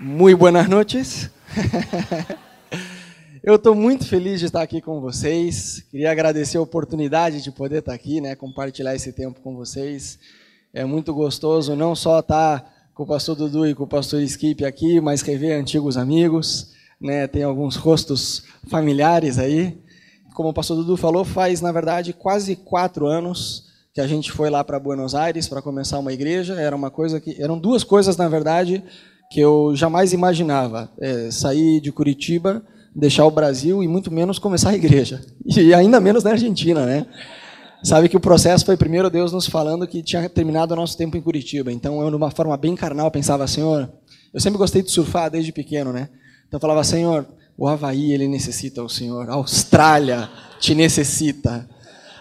Muito boas noites. Eu estou muito feliz de estar aqui com vocês. Queria agradecer a oportunidade de poder estar aqui, né, compartilhar esse tempo com vocês. É muito gostoso não só estar com o pastor Dudu e com o pastor Skip aqui, mas rever antigos amigos. Né, tem alguns rostos familiares aí. Como o pastor Dudu falou, faz, na verdade, quase quatro anos que a gente foi lá para Buenos Aires para começar uma igreja. Era uma coisa que eram duas coisas, na verdade, que eu jamais imaginava: é, sair de Curitiba, deixar o Brasil e muito menos começar a igreja e ainda menos na Argentina, né? Sabe que o processo foi primeiro Deus nos falando que tinha terminado o nosso tempo em Curitiba. Então eu, de uma forma bem carnal, pensava, Senhor, eu sempre gostei de surfar desde pequeno, né? Então eu falava, Senhor, o Havaí ele necessita o Senhor, a Austrália te necessita.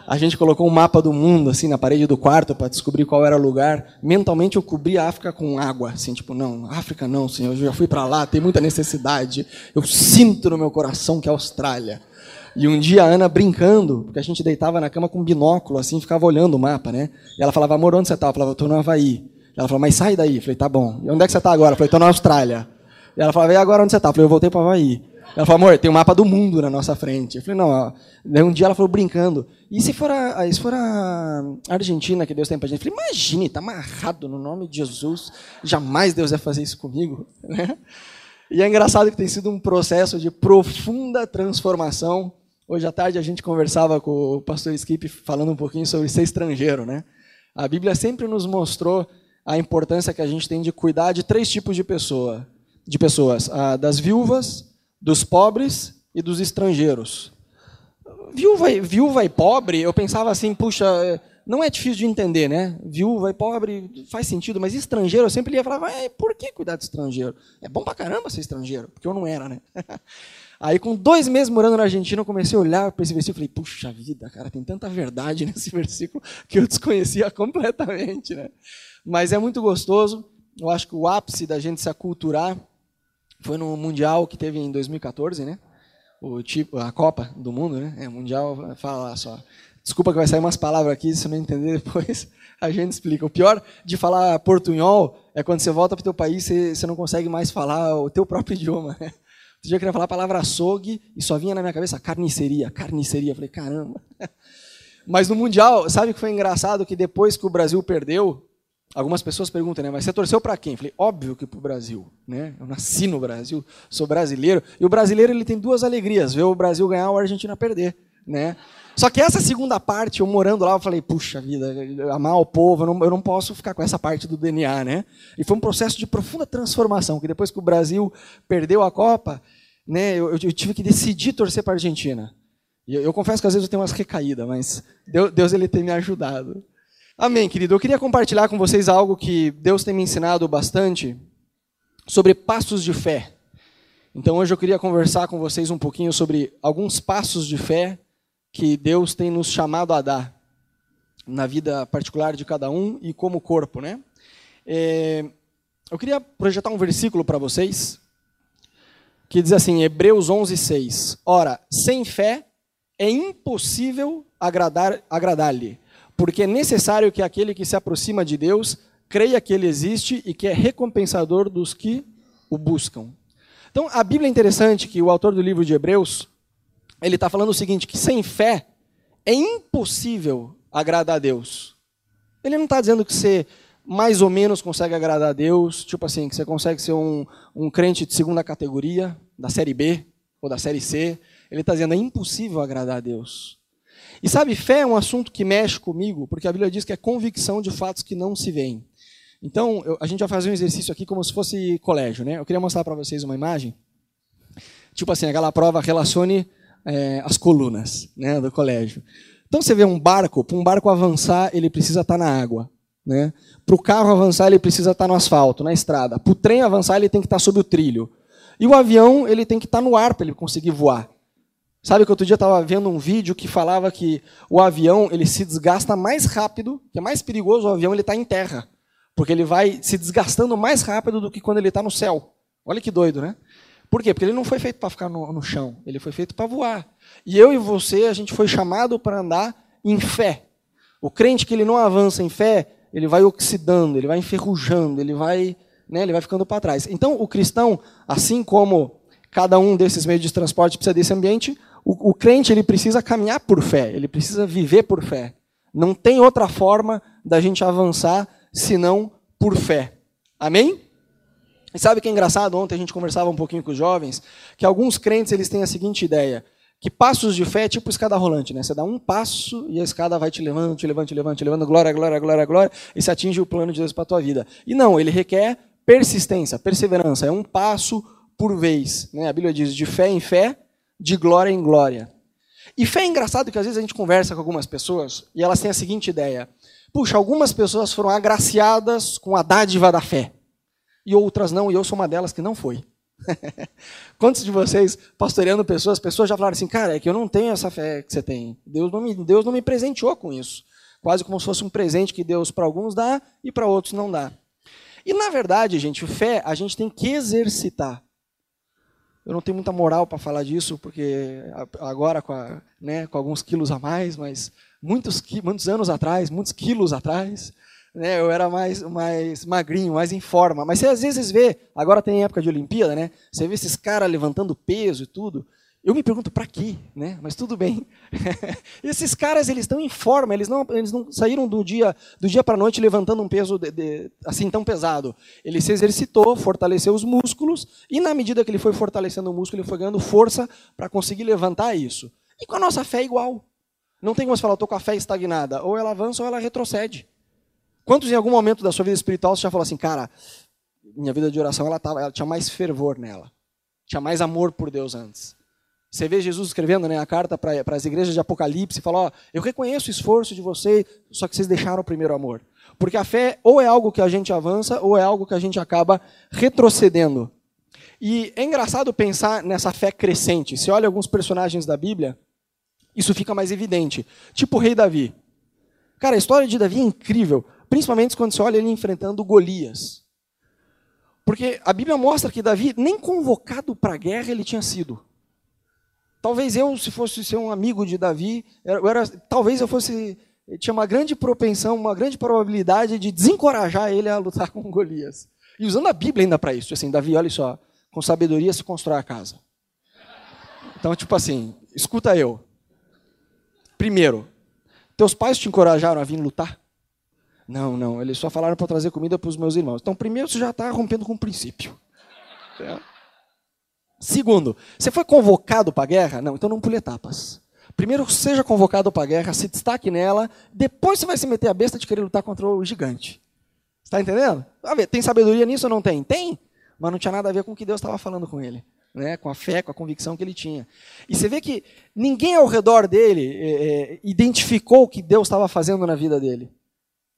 A gente colocou um mapa do mundo assim na parede do quarto para descobrir qual era o lugar. Mentalmente eu cobri a África com água, assim, tipo, não, África não, senhor, eu já fui para lá, tem muita necessidade. Eu sinto no meu coração que é Austrália. E um dia a Ana brincando, porque a gente deitava na cama com binóculo assim, ficava olhando o mapa, né? E ela falava: "Amor, onde você tá?" Eu falava: "Eu no Havaí". Ela falou: "Mas sai daí". Eu falei: "Tá bom". "E onde é que você está agora?" Eu falei: "Tô na Austrália". E ela falava: "E agora onde você está?" Eu falei: "Eu voltei para Havaí". Ela falou, amor, tem um mapa do mundo na nossa frente. Eu falei, não. Daí um dia ela falou, brincando, e se for a, se for a Argentina que Deus tem pra gente? Eu falei, imagine, tá amarrado no nome de Jesus, jamais Deus vai fazer isso comigo. Né? E é engraçado que tem sido um processo de profunda transformação. Hoje à tarde a gente conversava com o pastor Skip falando um pouquinho sobre ser estrangeiro, né? A Bíblia sempre nos mostrou a importância que a gente tem de cuidar de três tipos de pessoa, de pessoas, das viúvas, dos pobres e dos estrangeiros. Viúva, viúva e pobre, eu pensava assim, puxa, não é difícil de entender, né? Viúva e pobre faz sentido, mas estrangeiro, eu sempre ia falar, por que cuidar de estrangeiro? É bom pra caramba ser estrangeiro, porque eu não era, né? Aí, com dois meses morando na Argentina, eu comecei a olhar para esse versículo e falei, puxa vida, cara, tem tanta verdade nesse versículo que eu desconhecia completamente, né? Mas é muito gostoso, eu acho que o ápice da gente se aculturar foi no Mundial que teve em 2014, né? O tipo, a Copa do Mundo, né? É, mundial, fala só. Desculpa que vai sair umas palavras aqui, se não entender depois a gente explica. O pior de falar portunhol é quando você volta para o teu país, você, você não consegue mais falar o teu próprio idioma. Né? Outro dia eu queria falar a palavra açougue e só vinha na minha cabeça carniceria, carniceria. Eu falei, caramba. Mas no Mundial, sabe o que foi engraçado? Que depois que o Brasil perdeu, Algumas pessoas perguntam, né? Mas você torceu para quem? Eu falei, óbvio que para o Brasil, né? Eu nasci no Brasil, sou brasileiro. E o brasileiro ele tem duas alegrias: ver o Brasil ganhar ou a Argentina perder, né? Só que essa segunda parte, eu morando lá, eu falei, puxa vida, amar o povo, eu não, eu não posso ficar com essa parte do DNA, né? E foi um processo de profunda transformação, que depois que o Brasil perdeu a Copa, né? Eu, eu tive que decidir torcer para a Argentina. E eu, eu, confesso que às vezes eu tenho umas recaídas, mas Deus, Deus ele tem me ajudado. Amém, querido. Eu queria compartilhar com vocês algo que Deus tem me ensinado bastante sobre passos de fé. Então hoje eu queria conversar com vocês um pouquinho sobre alguns passos de fé que Deus tem nos chamado a dar na vida particular de cada um e como corpo, né? É, eu queria projetar um versículo para vocês que diz assim, Hebreus 11, 6. Ora, sem fé é impossível agradar agradar-lhe porque é necessário que aquele que se aproxima de Deus creia que ele existe e que é recompensador dos que o buscam. Então, a Bíblia é interessante que o autor do livro de Hebreus, ele está falando o seguinte, que sem fé é impossível agradar a Deus. Ele não está dizendo que você mais ou menos consegue agradar a Deus, tipo assim, que você consegue ser um, um crente de segunda categoria, da série B ou da série C. Ele está dizendo, é impossível agradar a Deus. E sabe, fé é um assunto que mexe comigo, porque a Bíblia diz que é convicção de fatos que não se veem. Então, eu, a gente vai fazer um exercício aqui como se fosse colégio, né? Eu queria mostrar para vocês uma imagem. Tipo assim, aquela prova relacione é, as colunas né, do colégio. Então você vê um barco, para um barco avançar, ele precisa estar tá na água. Né? Para o carro avançar, ele precisa estar tá no asfalto, na estrada. Para o trem avançar, ele tem que estar tá sob o trilho. E o avião, ele tem que estar no ar para ele conseguir voar. Sabe que outro dia eu estava vendo um vídeo que falava que o avião ele se desgasta mais rápido, que é mais perigoso o avião ele está em terra, porque ele vai se desgastando mais rápido do que quando ele está no céu. Olha que doido, né? Por quê? Porque ele não foi feito para ficar no, no chão, ele foi feito para voar. E eu e você, a gente foi chamado para andar em fé. O crente que ele não avança em fé, ele vai oxidando, ele vai enferrujando, ele vai né, ele vai ficando para trás. Então, o cristão, assim como cada um desses meios de transporte precisa desse ambiente, o, o crente ele precisa caminhar por fé, ele precisa viver por fé. Não tem outra forma da gente avançar senão por fé. Amém? E sabe que é engraçado? Ontem a gente conversava um pouquinho com os jovens, que alguns crentes eles têm a seguinte ideia, que passos de fé é tipo escada rolante, né? Você dá um passo e a escada vai te levando, te levando, te levando, te levando, glória, glória, glória, glória, e se atinge o plano de Deus para a tua vida. E não, ele requer persistência, perseverança, é um passo por vez. Né? A Bíblia diz de fé em fé, de glória em glória. E fé é engraçado que às vezes a gente conversa com algumas pessoas e elas têm a seguinte ideia: puxa, algumas pessoas foram agraciadas com a dádiva da fé e outras não, e eu sou uma delas que não foi. Quantos de vocês, pastoreando pessoas, pessoas já falaram assim, cara, é que eu não tenho essa fé que você tem. Deus não me, Deus não me presenteou com isso. Quase como se fosse um presente que Deus para alguns dá e para outros não dá. E na verdade, gente, fé a gente tem que exercitar. Eu não tenho muita moral para falar disso, porque agora com, a, né, com alguns quilos a mais, mas muitos, muitos anos atrás, muitos quilos atrás, né, eu era mais, mais magrinho, mais em forma. Mas você às vezes vê, agora tem época de Olimpíada, né? Você vê esses caras levantando peso e tudo. Eu me pergunto para quê, né? Mas tudo bem. Esses caras eles estão em forma, eles não, eles não saíram do dia do dia para a noite levantando um peso de, de, assim tão pesado. Ele se exercitou, fortaleceu os músculos e na medida que ele foi fortalecendo o músculo, ele foi ganhando força para conseguir levantar isso. E com a nossa fé é igual. Não tem como você falar, estou com a fé estagnada. Ou ela avança ou ela retrocede. Quantos em algum momento da sua vida espiritual você já falou assim, cara, minha vida de oração ela, tava, ela tinha mais fervor nela, tinha mais amor por Deus antes. Você vê Jesus escrevendo né, a carta para as igrejas de Apocalipse e fala: eu reconheço o esforço de vocês, só que vocês deixaram o primeiro amor. Porque a fé ou é algo que a gente avança ou é algo que a gente acaba retrocedendo. E é engraçado pensar nessa fé crescente. Se olha alguns personagens da Bíblia, isso fica mais evidente. Tipo o rei Davi. Cara, a história de Davi é incrível. Principalmente quando você olha ele enfrentando Golias. Porque a Bíblia mostra que Davi, nem convocado para a guerra, ele tinha sido. Talvez eu, se fosse ser um amigo de Davi, eu era, talvez eu fosse. Eu tinha uma grande propensão, uma grande probabilidade de desencorajar ele a lutar com Golias. E usando a Bíblia ainda para isso. Assim, Davi, olha só, com sabedoria se constrói a casa. Então, tipo assim, escuta eu. Primeiro, teus pais te encorajaram a vir lutar? Não, não, eles só falaram para trazer comida para os meus irmãos. Então, primeiro, você já está rompendo com o princípio. Segundo, você foi convocado para a guerra? Não, então não pule etapas. Primeiro, seja convocado para a guerra, se destaque nela, depois você vai se meter a besta de querer lutar contra o gigante. Está entendendo? Ver, tem sabedoria nisso ou não tem? Tem, mas não tinha nada a ver com o que Deus estava falando com ele. Né, com a fé, com a convicção que ele tinha. E você vê que ninguém ao redor dele é, é, identificou o que Deus estava fazendo na vida dele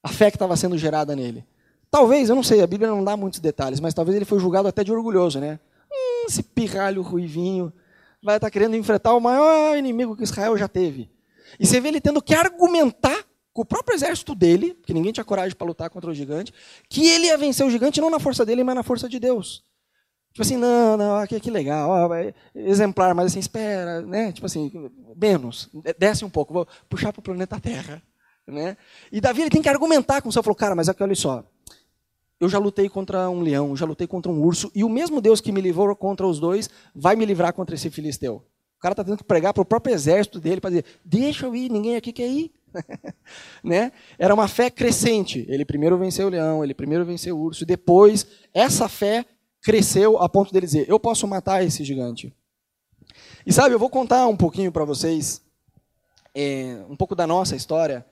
a fé que estava sendo gerada nele. Talvez, eu não sei, a Bíblia não dá muitos detalhes, mas talvez ele foi julgado até de orgulhoso, né? Esse pirralho ruivinho vai estar tá querendo enfrentar o maior inimigo que Israel já teve. E você vê ele tendo que argumentar com o próprio exército dele, que ninguém tinha coragem para lutar contra o gigante, que ele ia vencer o gigante não na força dele, mas na força de Deus. Tipo assim, não, não, que, que legal, ó, exemplar, mas assim, espera, né? Tipo assim, menos, desce um pouco, vou puxar para o planeta Terra. Né? E Davi ele tem que argumentar com o céu. Falou, cara, mas aqui olha só. Eu já lutei contra um leão, já lutei contra um urso, e o mesmo Deus que me livrou contra os dois vai me livrar contra esse filisteu. O cara está tendo que pregar para o próprio exército dele para dizer: deixa eu ir, ninguém aqui quer ir. né? Era uma fé crescente. Ele primeiro venceu o leão, ele primeiro venceu o urso, e depois essa fé cresceu a ponto dele dizer: eu posso matar esse gigante. E sabe, eu vou contar um pouquinho para vocês, é, um pouco da nossa história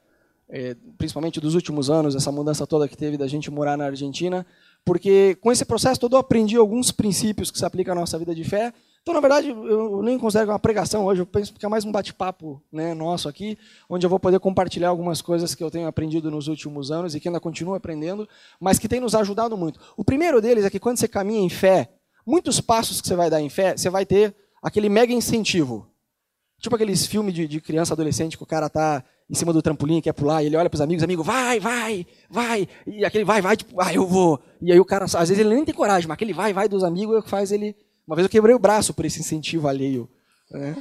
principalmente dos últimos anos, essa mudança toda que teve da gente morar na Argentina, porque com esse processo todo eu aprendi alguns princípios que se aplicam à nossa vida de fé. Então, na verdade, eu nem considero uma pregação hoje, eu penso que é mais um bate-papo né, nosso aqui, onde eu vou poder compartilhar algumas coisas que eu tenho aprendido nos últimos anos e que ainda continuo aprendendo, mas que tem nos ajudado muito. O primeiro deles é que quando você caminha em fé, muitos passos que você vai dar em fé, você vai ter aquele mega incentivo. Tipo aqueles filmes de, de criança, adolescente, que o cara tá em cima do trampolim, quer pular, e ele olha para os amigos, amigo, vai, vai, vai, e aquele vai, vai, tipo, ah, eu vou. E aí o cara, às vezes ele nem tem coragem, mas aquele vai, vai dos amigos é o que faz ele. Uma vez eu quebrei o braço por esse incentivo alheio. Né?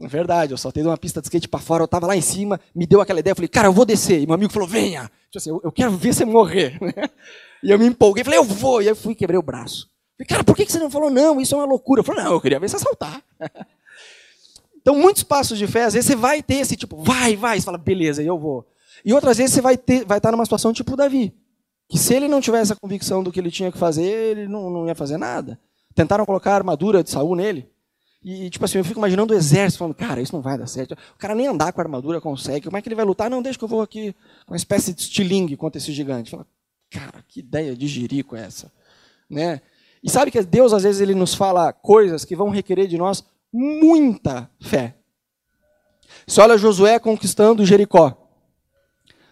É verdade, eu saltei de uma pista de skate para fora, eu estava lá em cima, me deu aquela ideia, eu falei, cara, eu vou descer. E meu amigo falou, venha. Tipo assim, eu, eu quero ver você morrer. E eu me empolguei, falei, eu vou. E aí eu fui e quebrei o braço. Falei, cara, por que você não falou não? Isso é uma loucura. Eu falei, não, eu queria ver você saltar. Então, muitos passos de fé, às vezes você vai ter esse tipo, vai, vai, você fala, beleza, eu vou. E outras vezes você vai, ter, vai estar numa situação tipo Davi, que se ele não tivesse a convicção do que ele tinha que fazer, ele não, não ia fazer nada. Tentaram colocar a armadura de Saul nele. E, tipo assim, eu fico imaginando o exército falando, cara, isso não vai dar certo. O cara nem andar com a armadura consegue. Como é que ele vai lutar? Não, deixa que eu vou aqui com uma espécie de estilingue contra esse gigante. Fala, cara, que ideia de jirico é essa? Né? E sabe que Deus, às vezes, ele nos fala coisas que vão requerer de nós muita fé. Você olha Josué conquistando Jericó.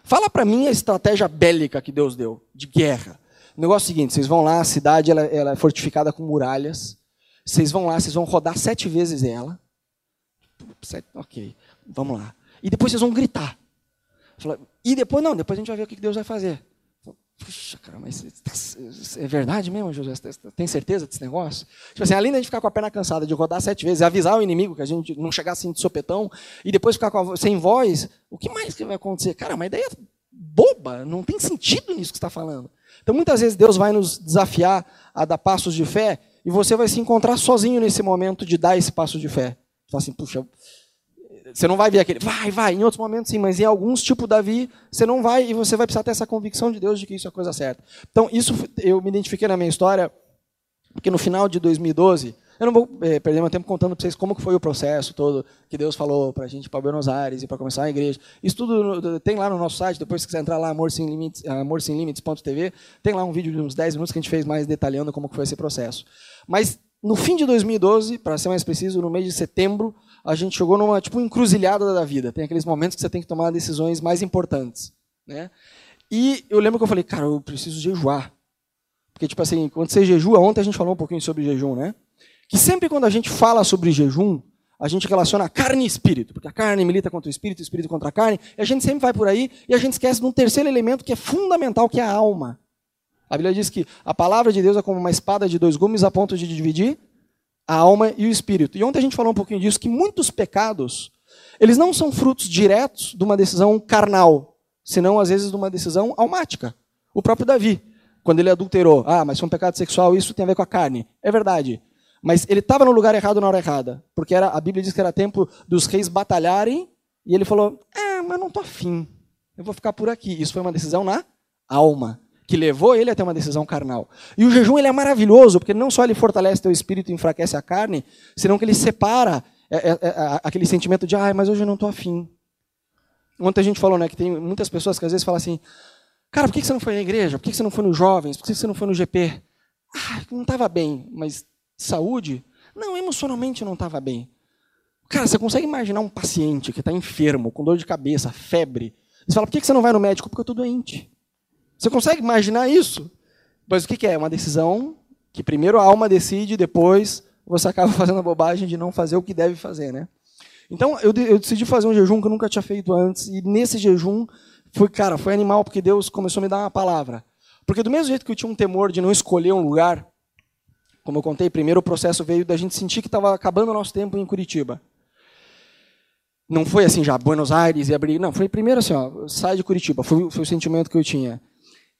Fala para mim a estratégia bélica que Deus deu, de guerra. O negócio é o seguinte, vocês vão lá, a cidade ela, ela é fortificada com muralhas. Vocês vão lá, vocês vão rodar sete vezes ela. Sete, ok, vamos lá. E depois vocês vão gritar. E depois, não, depois a gente vai ver o que Deus vai fazer. Puxa, cara, mas é verdade mesmo, José? Tem certeza desse negócio? Tipo assim, além de a gente ficar com a perna cansada de rodar sete vezes, avisar o inimigo que a gente não chegasse assim de sopetão, e depois ficar a, sem voz, o que mais que vai acontecer? Cara, uma ideia boba, não tem sentido nisso que está falando. Então, muitas vezes, Deus vai nos desafiar a dar passos de fé, e você vai se encontrar sozinho nesse momento de dar esse passo de fé. Você fala assim, puxa, você não vai ver aquele, vai, vai, em outros momentos sim, mas em alguns, tipo Davi, você não vai e você vai precisar ter essa convicção de Deus de que isso é a coisa certa. Então, isso eu me identifiquei na minha história, porque no final de 2012, eu não vou é, perder meu tempo contando para vocês como que foi o processo todo que Deus falou para a gente para Buenos Aires e para começar a igreja. Isso tudo tem lá no nosso site, depois se quiser entrar lá, amor sem limites, amor sem limites.tv, tem lá um vídeo de uns 10 minutos que a gente fez mais detalhando como que foi esse processo. Mas no fim de 2012, para ser mais preciso, no mês de setembro, a gente chegou numa tipo encruzilhada da vida. Tem aqueles momentos que você tem que tomar decisões mais importantes, né? E eu lembro que eu falei, cara, eu preciso jejuar. Porque tipo assim, quando você jejua, ontem a gente falou um pouquinho sobre jejum, né? Que sempre quando a gente fala sobre jejum, a gente relaciona carne e espírito, porque a carne milita contra o espírito, o espírito contra a carne, e a gente sempre vai por aí e a gente esquece de um terceiro elemento que é fundamental, que é a alma. A Bíblia diz que a palavra de Deus é como uma espada de dois gumes a ponto de dividir a alma e o espírito. E ontem a gente falou um pouquinho disso, que muitos pecados, eles não são frutos diretos de uma decisão carnal, senão às vezes de uma decisão almática. O próprio Davi, quando ele adulterou, ah, mas foi um pecado sexual, isso tem a ver com a carne. É verdade. Mas ele estava no lugar errado na hora errada, porque era, a Bíblia diz que era tempo dos reis batalharem, e ele falou, ah, mas não estou afim, eu vou ficar por aqui. Isso foi uma decisão na alma que levou ele a ter uma decisão carnal. E o jejum ele é maravilhoso, porque não só ele fortalece teu espírito e enfraquece a carne, senão que ele separa é, é, é, aquele sentimento de, ah, mas hoje eu não estou afim. Ontem a gente falou né, que tem muitas pessoas que às vezes falam assim, cara, por que você não foi na igreja? Por que você não foi nos jovens? Por que você não foi no GP? Ah, não estava bem, mas saúde? Não, emocionalmente eu não estava bem. Cara, você consegue imaginar um paciente que está enfermo, com dor de cabeça, febre, você fala, por que você não vai no médico? Porque eu estou doente. Você consegue imaginar isso? Mas o que é? Uma decisão que primeiro a alma decide, depois você acaba fazendo a bobagem de não fazer o que deve fazer, né? Então eu, eu decidi fazer um jejum que eu nunca tinha feito antes e nesse jejum foi, cara, foi animal porque Deus começou a me dar uma palavra. Porque do mesmo jeito que eu tinha um temor de não escolher um lugar, como eu contei, primeiro o processo veio da gente sentir que estava acabando o nosso tempo em Curitiba. Não foi assim já, Buenos Aires e abrir. Não, foi primeiro assim, ó, sai de Curitiba. Foi, foi o sentimento que eu tinha.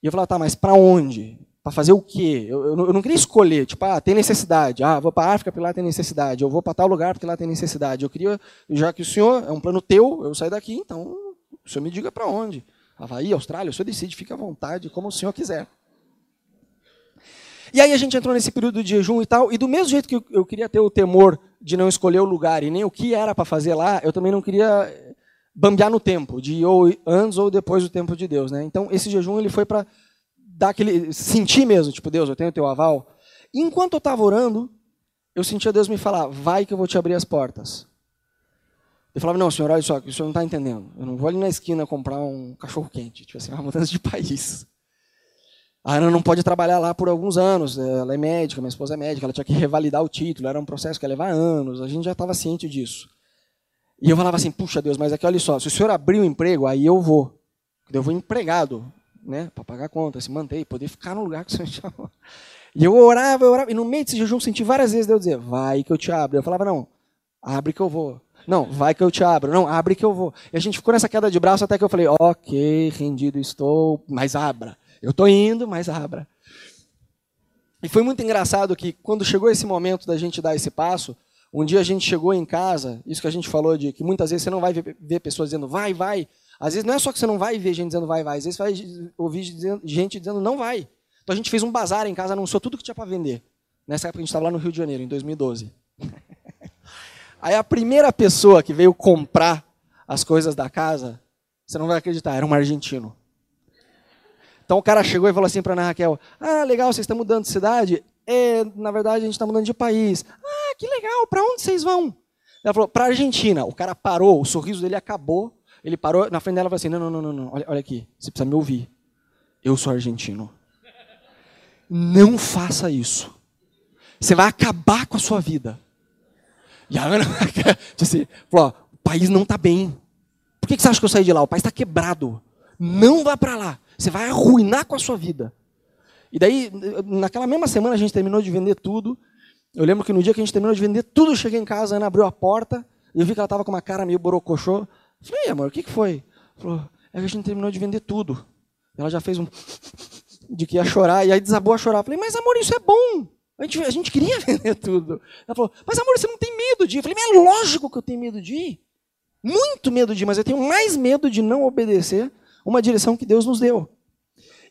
E eu falava, tá, mas para onde? Para fazer o quê? Eu, eu, eu, não queria escolher, tipo, ah, tem necessidade. Ah, vou para a África porque lá tem necessidade. Eu vou para tal lugar porque lá tem necessidade. Eu queria, já que o senhor é um plano teu, eu sair daqui, então o senhor me diga para onde. Havaí, Austrália, o senhor decide, fica à vontade, como o senhor quiser. E aí a gente entrou nesse período de jejum e tal, e do mesmo jeito que eu queria ter o temor de não escolher o lugar e nem o que era para fazer lá, eu também não queria bambear no tempo, de ou antes ou depois do tempo de Deus, né? Então esse jejum ele foi para dar aquele sentir mesmo, tipo Deus, eu tenho teu aval. E enquanto eu estava orando, eu sentia Deus me falar: "Vai que eu vou te abrir as portas". Eu falava: "Não, senhor, olha só, o senhor não está entendendo. Eu não vou ali na esquina comprar um cachorro quente, tipo assim, uma mudança de país". A Ana não pode trabalhar lá por alguns anos. Ela é médica, minha esposa é médica, ela tinha que revalidar o título, era um processo que ia levar anos. A gente já estava ciente disso. E eu falava assim, puxa Deus, mas aqui olha só, se o senhor abrir o um emprego, aí eu vou. Eu vou empregado, né? Para pagar conta, se manter, poder ficar no lugar que o senhor chamou. E eu orava, eu orava, e no meio desse jejum senti várias vezes Deus dizer, vai que eu te abro. Eu falava, não, abre que eu vou. Não, vai que eu te abro. Não, abre que eu vou. E a gente ficou nessa queda de braço até que eu falei, ok, rendido estou, mas abra. Eu estou indo, mas abra. E foi muito engraçado que quando chegou esse momento da gente dar esse passo, um dia a gente chegou em casa, isso que a gente falou de que muitas vezes você não vai ver, ver pessoas dizendo vai, vai. Às vezes não é só que você não vai ver gente dizendo vai, vai. Às vezes você vai ouvir gente dizendo não vai. Então a gente fez um bazar em casa, anunciou tudo que tinha para vender. Nessa época a gente estava lá no Rio de Janeiro, em 2012. Aí a primeira pessoa que veio comprar as coisas da casa, você não vai acreditar, era um argentino. Então o cara chegou e falou assim para Ana Raquel: Ah, legal, vocês estão mudando de cidade? É, na verdade, a gente está mudando de país. Ah, que legal, para onde vocês vão? Ela falou: Para Argentina. O cara parou, o sorriso dele acabou. Ele parou na frente dela e falou assim: Não, não, não, não, não. Olha, olha aqui, você precisa me ouvir. Eu sou argentino. Não faça isso. Você vai acabar com a sua vida. E a Ana disse, falou, o país não está bem. Por que você acha que eu saí de lá? O país está quebrado. Não vá para lá. Você vai arruinar com a sua vida. E daí, naquela mesma semana, a gente terminou de vender tudo. Eu lembro que no dia que a gente terminou de vender tudo, eu cheguei em casa, a Ana abriu a porta, e eu vi que ela estava com uma cara meio borocochô. Falei, amor, o que, que foi? Falou, é que a gente terminou de vender tudo. Ela já fez um de que ia chorar, e aí desabou a chorar. Falei, mas amor, isso é bom. A gente, a gente queria vender tudo. Ela falou, mas amor, você não tem medo de ir? Eu falei, mas é lógico que eu tenho medo de ir. Muito medo de ir, mas eu tenho mais medo de não obedecer uma direção que Deus nos deu.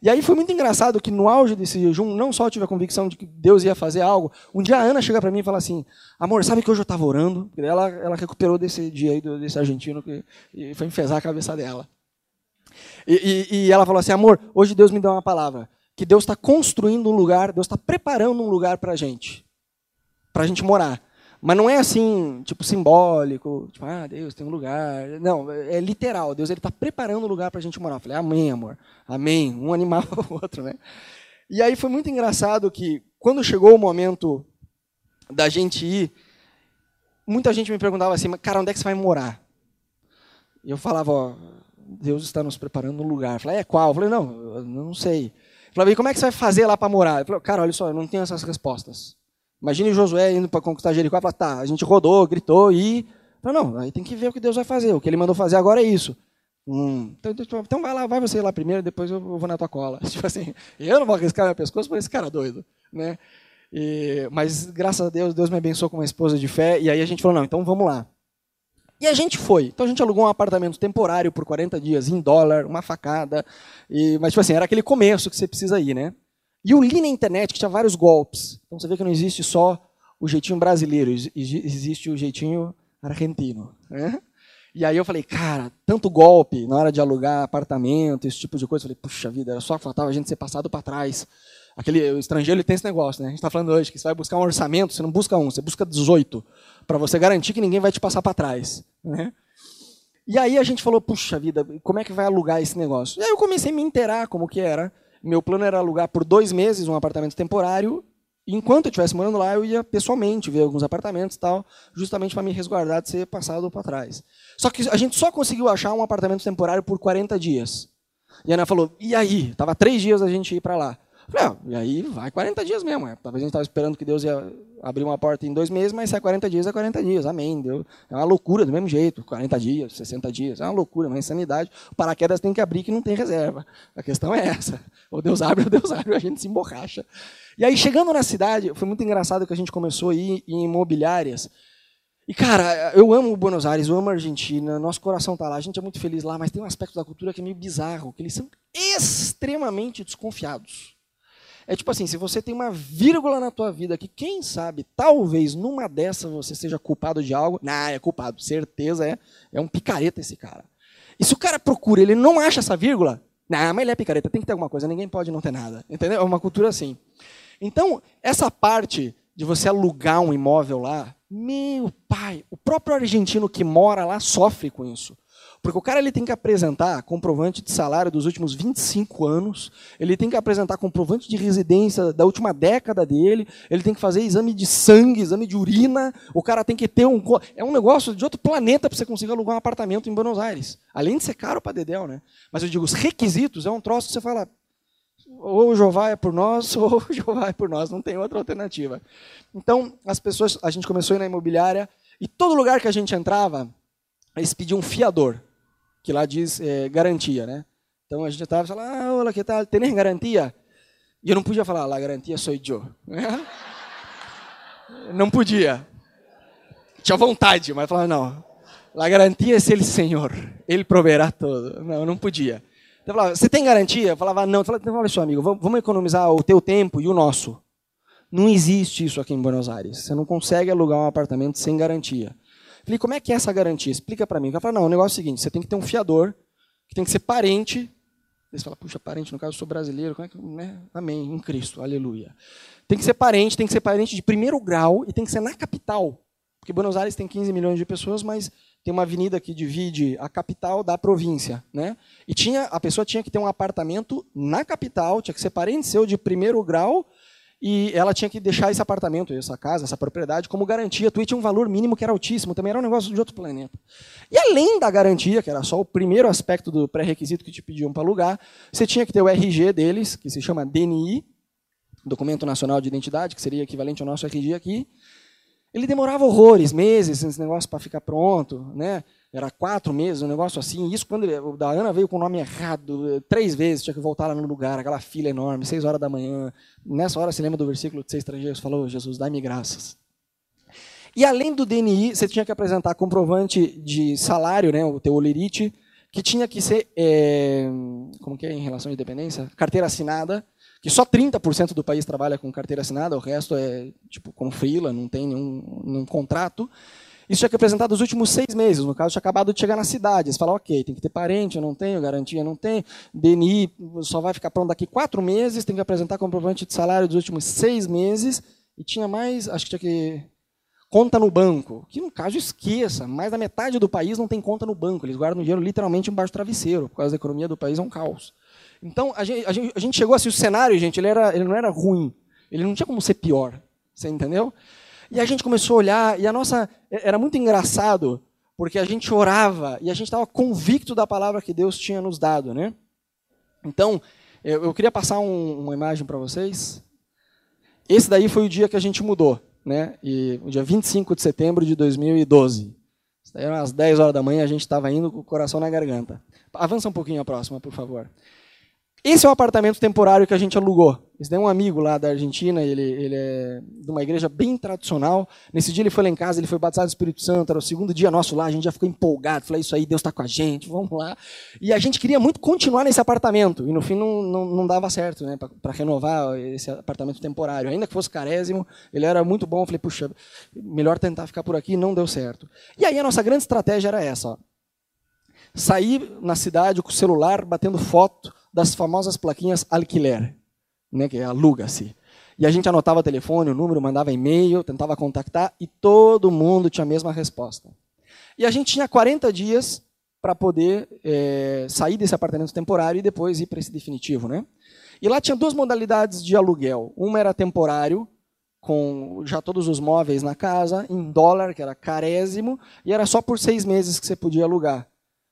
E aí foi muito engraçado que no auge desse jejum, não só tive a convicção de que Deus ia fazer algo, um dia a Ana chega para mim e fala assim, amor, sabe que hoje eu estava orando? Ela, ela recuperou desse dia aí, desse argentino, que, foi enfesar a cabeça dela. E, e, e ela falou assim, amor, hoje Deus me deu uma palavra, que Deus está construindo um lugar, Deus está preparando um lugar para a gente, para a gente morar. Mas não é assim, tipo, simbólico, tipo, ah, Deus tem um lugar. Não, é literal. Deus ele está preparando um lugar para a gente morar. Eu falei, amém, amor. Amém. Um animal o outro, né? E aí foi muito engraçado que, quando chegou o momento da gente ir, muita gente me perguntava assim, cara, onde é que você vai morar? E eu falava, ó, Deus está nos preparando um lugar. Eu falei, é qual? Eu falei, não, eu não sei. Eu falei, como é que você vai fazer lá para morar? Eu falei, cara, olha só, eu não tenho essas respostas. Imagine Josué indo para conquistar Jericó e falar, tá, a gente rodou, gritou e. Falei, não, aí tem que ver o que Deus vai fazer. O que ele mandou fazer agora é isso. Hum, então, então, então vai lá, vai você lá primeiro, depois eu vou na tua cola. Tipo assim, eu não vou arriscar meu pescoço por esse cara doido. Né? E, mas graças a Deus, Deus me abençoou com uma esposa de fé. E aí a gente falou, não, então vamos lá. E a gente foi. Então a gente alugou um apartamento temporário por 40 dias, em dólar, uma facada. E, mas, tipo assim, era aquele começo que você precisa ir, né? E eu li na internet que tinha vários golpes. Então você vê que não existe só o jeitinho brasileiro, existe o jeitinho argentino. Né? E aí eu falei, cara, tanto golpe na hora de alugar apartamento, esse tipo de coisa. Eu falei, puxa vida, era só faltava a gente ser passado para trás. Aquele, o estrangeiro ele tem esse negócio, né? A gente está falando hoje que você vai buscar um orçamento, você não busca um, você busca 18, para você garantir que ninguém vai te passar para trás. Né? E aí a gente falou, puxa vida, como é que vai alugar esse negócio? E aí eu comecei a me inteirar como que era. Meu plano era alugar por dois meses um apartamento temporário. E enquanto eu estivesse morando lá, eu ia pessoalmente ver alguns apartamentos e tal, justamente para me resguardar de ser passado para trás. Só que a gente só conseguiu achar um apartamento temporário por 40 dias. E a Ana falou, e aí? Tava três dias a gente ir para lá. Falei, ah, e aí vai 40 dias mesmo. É. Talvez a gente estava esperando que Deus ia abrir uma porta em dois meses, mas se é 40 dias, é 40 dias. Amém. É uma loucura do mesmo jeito. 40 dias, 60 dias. É uma loucura, uma insanidade. O paraquedas tem que abrir que não tem reserva. A questão é essa. Ou Deus abre ou Deus abre, a gente se emborracha. E aí, chegando na cidade, foi muito engraçado que a gente começou a ir em imobiliárias. E, cara, eu amo Buenos Aires, eu amo a Argentina, nosso coração está lá, a gente é muito feliz lá, mas tem um aspecto da cultura que é meio bizarro, que eles são extremamente desconfiados. É tipo assim, se você tem uma vírgula na tua vida que, quem sabe, talvez numa dessa você seja culpado de algo, não, é culpado, certeza é, é um picareta esse cara. E se o cara procura, ele não acha essa vírgula, não, mas ele é picareta, tem que ter alguma coisa, ninguém pode não ter nada. Entendeu? É uma cultura assim. Então, essa parte de você alugar um imóvel lá, meu pai, o próprio argentino que mora lá sofre com isso. Porque o cara ele tem que apresentar comprovante de salário dos últimos 25 anos, ele tem que apresentar comprovante de residência da última década dele, ele tem que fazer exame de sangue, exame de urina, o cara tem que ter um. É um negócio de outro planeta para você conseguir alugar um apartamento em Buenos Aires. Além de ser caro para Dedéu, né? Mas eu digo, os requisitos é um troço que você fala. Ou o Jeová é por nós, ou o Jeová é por nós, não tem outra alternativa. Então, as pessoas, a gente começou a ir na imobiliária, e todo lugar que a gente entrava, eles pediam um fiador que lá diz é, garantia, né? Então a gente estava falando, ah, olá, que tal? Tem garantia? E eu não podia falar, a garantia sou eu. Não podia. Tinha vontade, mas falava, não, a garantia é ele Senhor, Ele proverá tudo. Não, não podia. Então, eu falava, você tem garantia? Eu falava, não. Eu falava, olha só, amigo, vamos economizar o teu tempo e o nosso. Não existe isso aqui em Buenos Aires. Você não consegue alugar um apartamento sem garantia. Falei, como é que é essa garantia? Explica para mim. Ela falou, não, o negócio é o seguinte, você tem que ter um fiador, que tem que ser parente. Você fala, puxa, parente, no caso eu sou brasileiro, como é que, né? Amém, em Cristo, aleluia. Tem que ser parente, tem que ser parente de primeiro grau e tem que ser na capital. Porque Buenos Aires tem 15 milhões de pessoas, mas tem uma avenida que divide a capital da província, né? E tinha, a pessoa tinha que ter um apartamento na capital, tinha que ser parente seu de primeiro grau, e ela tinha que deixar esse apartamento, essa casa, essa propriedade como garantia. Tu tinha um valor mínimo que era altíssimo, também era um negócio de outro planeta. E além da garantia, que era só o primeiro aspecto do pré-requisito que te pediam para alugar, você tinha que ter o RG deles, que se chama DNI, Documento Nacional de Identidade, que seria equivalente ao nosso RG aqui, ele demorava horrores, meses, esse negócio para ficar pronto, né? Era quatro meses, um negócio assim. Isso quando ele, o da Ana veio com o nome errado, três vezes, tinha que voltar lá no lugar, aquela fila enorme, seis horas da manhã. Nessa hora, você lembra do versículo de ser estrangeiros? Falou, Jesus, dá-me graças. E além do DNI, você tinha que apresentar comprovante de salário, né, o teu olerite, que tinha que ser, é, como que é em relação à independência? Carteira assinada, que só 30% do país trabalha com carteira assinada, o resto é tipo com freela, não tem nenhum, nenhum contrato. Isso tinha que apresentar dos últimos seis meses. No caso, tinha acabado de chegar na cidade. Você fala, ok, tem que ter parente, eu não tenho, garantia não tenho, DNI só vai ficar pronto daqui quatro meses, tem que apresentar comprovante de salário dos últimos seis meses. E tinha mais, acho que tinha que. Conta no banco. Que no caso, esqueça. Mais da metade do país não tem conta no banco. Eles guardam dinheiro literalmente embaixo do travesseiro, por causa da economia do país, é um caos. Então, a gente, a gente, a gente chegou assim, o cenário, gente, ele, era, ele não era ruim. Ele não tinha como ser pior. Você entendeu? E a gente começou a olhar, e a nossa. Era muito engraçado, porque a gente orava e a gente estava convicto da palavra que Deus tinha nos dado, né? Então, eu, queria passar um, uma imagem para vocês. Esse daí foi o dia que a gente mudou, né? E o dia 25 de setembro de 2012. Isso daí eram às 10 horas da manhã, a gente estava indo com o coração na garganta. Avança um pouquinho a próxima, por favor. Esse é o apartamento temporário que a gente alugou. Esse é um amigo lá da Argentina, ele, ele é de uma igreja bem tradicional. Nesse dia ele foi lá em casa, ele foi batizado do Espírito Santo, era o segundo dia nosso lá, a gente já ficou empolgado, falei, isso aí, Deus está com a gente, vamos lá. E a gente queria muito continuar nesse apartamento, e no fim não, não, não dava certo, né, para renovar esse apartamento temporário. Ainda que fosse carésimo, ele era muito bom, falei, puxa, melhor tentar ficar por aqui, não deu certo. E aí a nossa grande estratégia era essa, ó. Sair na cidade com o celular, batendo foto, das famosas plaquinhas alquiler, né, que é aluga-se. E a gente anotava telefone, o número, mandava e-mail, tentava contactar e todo mundo tinha a mesma resposta. E a gente tinha 40 dias para poder é, sair desse apartamento temporário e depois ir para esse definitivo. Né? E lá tinha duas modalidades de aluguel. Uma era temporário, com já todos os móveis na casa, em dólar, que era carésimo, e era só por seis meses que você podia alugar.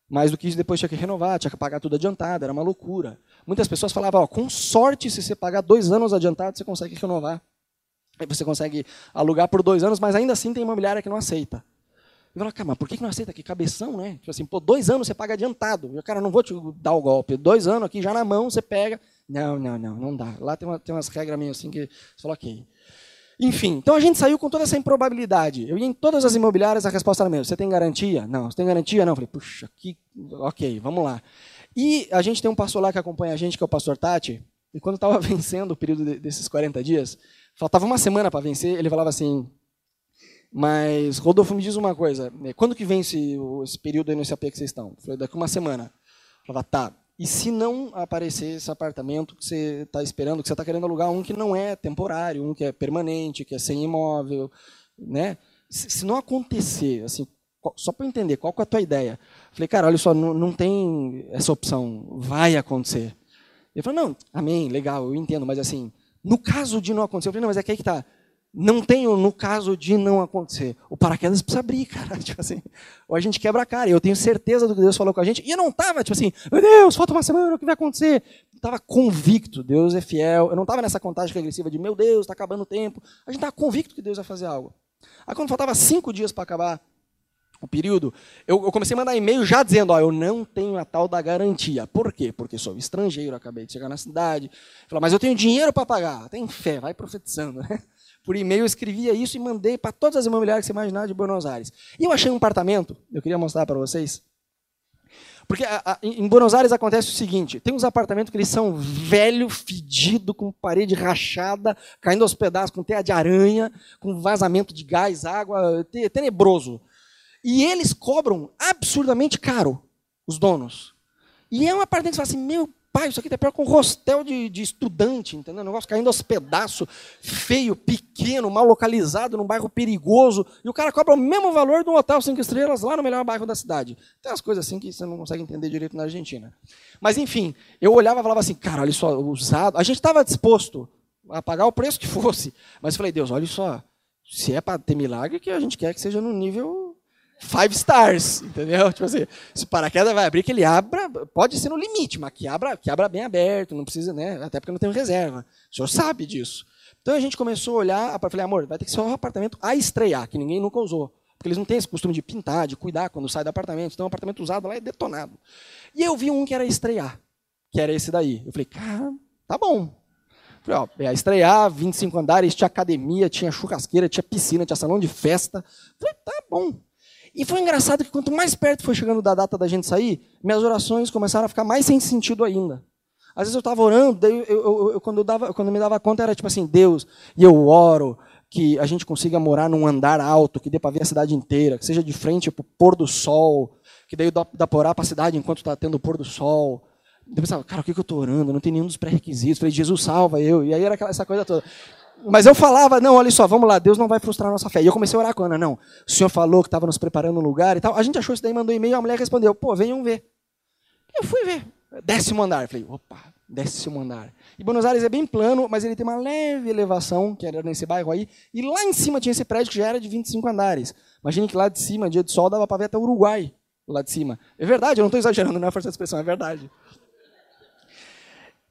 Mais do que isso, depois tinha que renovar, tinha que pagar tudo adiantado, era uma loucura. Muitas pessoas falavam, ó, com sorte, se você pagar dois anos adiantado, você consegue renovar. Aí você consegue alugar por dois anos, mas ainda assim tem imobiliária que não aceita. Eu falo, cara, mas por que não aceita? Que cabeção, né? Tipo assim, pô, dois anos você paga adiantado. Eu, cara, não vou te dar o golpe. Dois anos aqui, já na mão, você pega. Não, não, não, não dá. Lá tem, uma, tem umas regras meio assim que você fala, ok. Enfim, então a gente saiu com toda essa improbabilidade. Eu ia em todas as imobiliárias, a resposta era mesmo. Você tem garantia? Não. Você tem garantia? Não. Eu falei, puxa, que... ok, vamos lá. E a gente tem um pastor lá que acompanha a gente, que é o pastor Tati, e quando estava vencendo o período desses 40 dias, faltava uma semana para vencer, ele falava assim, mas, Rodolfo, me diz uma coisa, né, quando que vence esse período aí no SAP que vocês estão? Eu falei, daqui uma semana. Eu falava, tá, e se não aparecer esse apartamento que você está esperando, que você está querendo alugar um que não é temporário, um que é permanente, que é sem imóvel, né? Se, se não acontecer, assim, só para entender, qual é a tua ideia? Falei, cara, olha só, não, não tem essa opção, vai acontecer. Ele falou, não, amém, legal, eu entendo, mas assim, no caso de não acontecer, eu falei, não, mas é que aí que está não tenho no caso de não acontecer. O paraquedas precisa abrir, cara. Tipo assim, ou a gente quebra a cara. Eu tenho certeza do que Deus falou com a gente. E eu não estava, tipo assim, meu Deus, falta uma semana, o que vai acontecer? Eu estava convicto, Deus é fiel. Eu não estava nessa contagem regressiva de, meu Deus, está acabando o tempo. A gente estava convicto que Deus vai fazer algo. Aí quando faltava cinco dias para acabar o período, eu, eu comecei a mandar e-mail já dizendo, ó, eu não tenho a tal da garantia. Por quê? Porque sou estrangeiro, acabei de chegar na cidade. Falei, mas eu tenho dinheiro para pagar. Tem fé, vai profetizando. Né? Por e-mail eu escrevia isso e mandei para todas as imobiliárias que você imaginar de Buenos Aires. E eu achei um apartamento, eu queria mostrar para vocês, porque a, a, em Buenos Aires acontece o seguinte: tem uns apartamentos que eles são velho, fedido, com parede rachada, caindo aos pedaços, com teia de aranha, com vazamento de gás, água, tenebroso. E eles cobram absurdamente caro, os donos. E é um apartamento que você fala assim: meu Pai, isso aqui tá pior com um hostel de, de estudante, entendeu? Um negócio caindo aos pedaços, feio, pequeno, mal localizado, num bairro perigoso. E o cara cobra o mesmo valor de um hotel cinco estrelas lá no melhor bairro da cidade. Tem umas coisas assim que você não consegue entender direito na Argentina. Mas, enfim, eu olhava e falava assim, cara, olha só, usado. A gente estava disposto a pagar o preço que fosse. Mas falei, Deus, olha só, se é para ter milagre, que a gente quer que seja no nível five stars, entendeu? Tipo assim, se o paraquedas vai abrir, que ele abra, pode ser no limite, mas que abra, que abra bem aberto, não precisa, né? Até porque não tem reserva. O senhor sabe disso. Então a gente começou a olhar, falei, amor, vai ter que ser um apartamento a estrear, que ninguém nunca usou. Porque eles não têm esse costume de pintar, de cuidar quando sai do apartamento. Então o apartamento usado lá é detonado. E eu vi um que era estrear, que era esse daí. Eu falei, cara, tá bom. Falei, ó, é estrear, 25 andares, tinha academia, tinha churrasqueira, tinha piscina, tinha salão de festa. Falei, tá bom. E foi engraçado que quanto mais perto foi chegando da data da gente sair, minhas orações começaram a ficar mais sem sentido ainda. Às vezes eu estava orando, daí eu, eu, eu, quando, eu dava, quando eu me dava conta era tipo assim, Deus, e eu oro que a gente consiga morar num andar alto, que dê para ver a cidade inteira, que seja de frente para o pôr do sol, que daí dá, para orar para a cidade enquanto está tendo o pôr do sol. Eu pensava, cara, o que, que eu estou orando? Não tem nenhum dos pré-requisitos. Falei, Jesus salva eu. E aí era aquela, essa coisa toda. Mas eu falava, não, olha só, vamos lá, Deus não vai frustrar a nossa fé. E eu comecei a orar com a Ana, não. O Senhor falou que estava nos preparando um lugar e tal. A gente achou isso daí, mandou e-mail, a mulher respondeu, pô, venham ver. Eu fui ver. Décimo andar. Falei, opa, décimo andar. E Buenos Aires é bem plano, mas ele tem uma leve elevação, que era nesse bairro aí. E lá em cima tinha esse prédio que já era de 25 andares. Imagine que lá de cima, dia de sol, dava para ver até o Uruguai, lá de cima. É verdade, eu não estou exagerando, não é força de expressão, é verdade.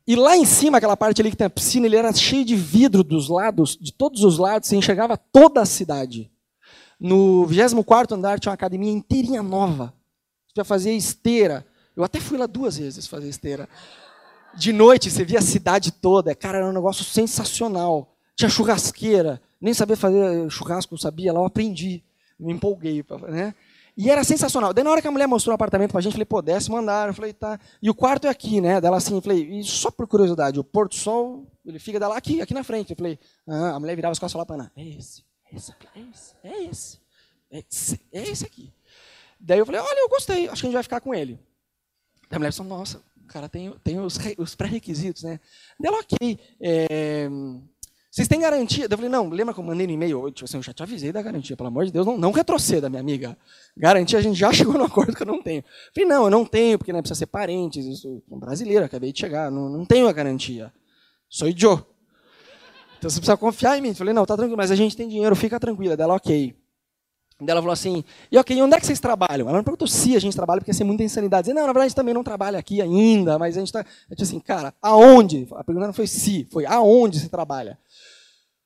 E lá em cima, aquela parte ali que tem a piscina, ele era cheio de vidro dos lados, de todos os lados, você enxergava toda a cidade. No 24 andar tinha uma academia inteirinha nova. Você já fazia esteira. Eu até fui lá duas vezes fazer esteira. De noite você via a cidade toda. Cara, era um negócio sensacional. Tinha churrasqueira. Nem sabia fazer churrasco, sabia lá, eu aprendi. Me empolguei. Né? E era sensacional. Daí na hora que a mulher mostrou o apartamento pra gente, falei, pô, décimo andar. Eu falei, tá. E o quarto é aqui, né? Dela assim, falei, e só por curiosidade, o Porto Sol, ele fica dela aqui, aqui na frente. Eu falei, ah, a mulher virava as costas e falava pra Ana, é esse, é esse, é esse, é esse, é esse, é esse aqui. Daí eu falei, olha, eu gostei, acho que a gente vai ficar com ele. Daí a mulher falou, nossa, o cara tem, tem os, os pré-requisitos, né? Dela, ok. É, vocês têm garantia? Eu falei, não, lembra que eu mandei no e-mail? Tipo assim, eu já te avisei da garantia, pelo amor de Deus, não, não retroceda, minha amiga. Garantia, a gente já chegou no acordo que eu não tenho. Eu falei, não, eu não tenho, porque né, precisa ser parentes, eu sou brasileiro, acabei de chegar, não, não tenho a garantia. Sou idiota. Então você precisa confiar em mim. Eu falei, não, tá tranquilo, mas a gente tem dinheiro, fica tranquila. Dela, ok. Ela falou assim, e ok, onde é que vocês trabalham? Ela não perguntou se a gente trabalha, porque ia ser muita insanidade. Dizia, não, na verdade a gente também não trabalha aqui ainda, mas a gente está... Eu disse assim, cara, aonde? A pergunta não foi se, foi aonde você trabalha.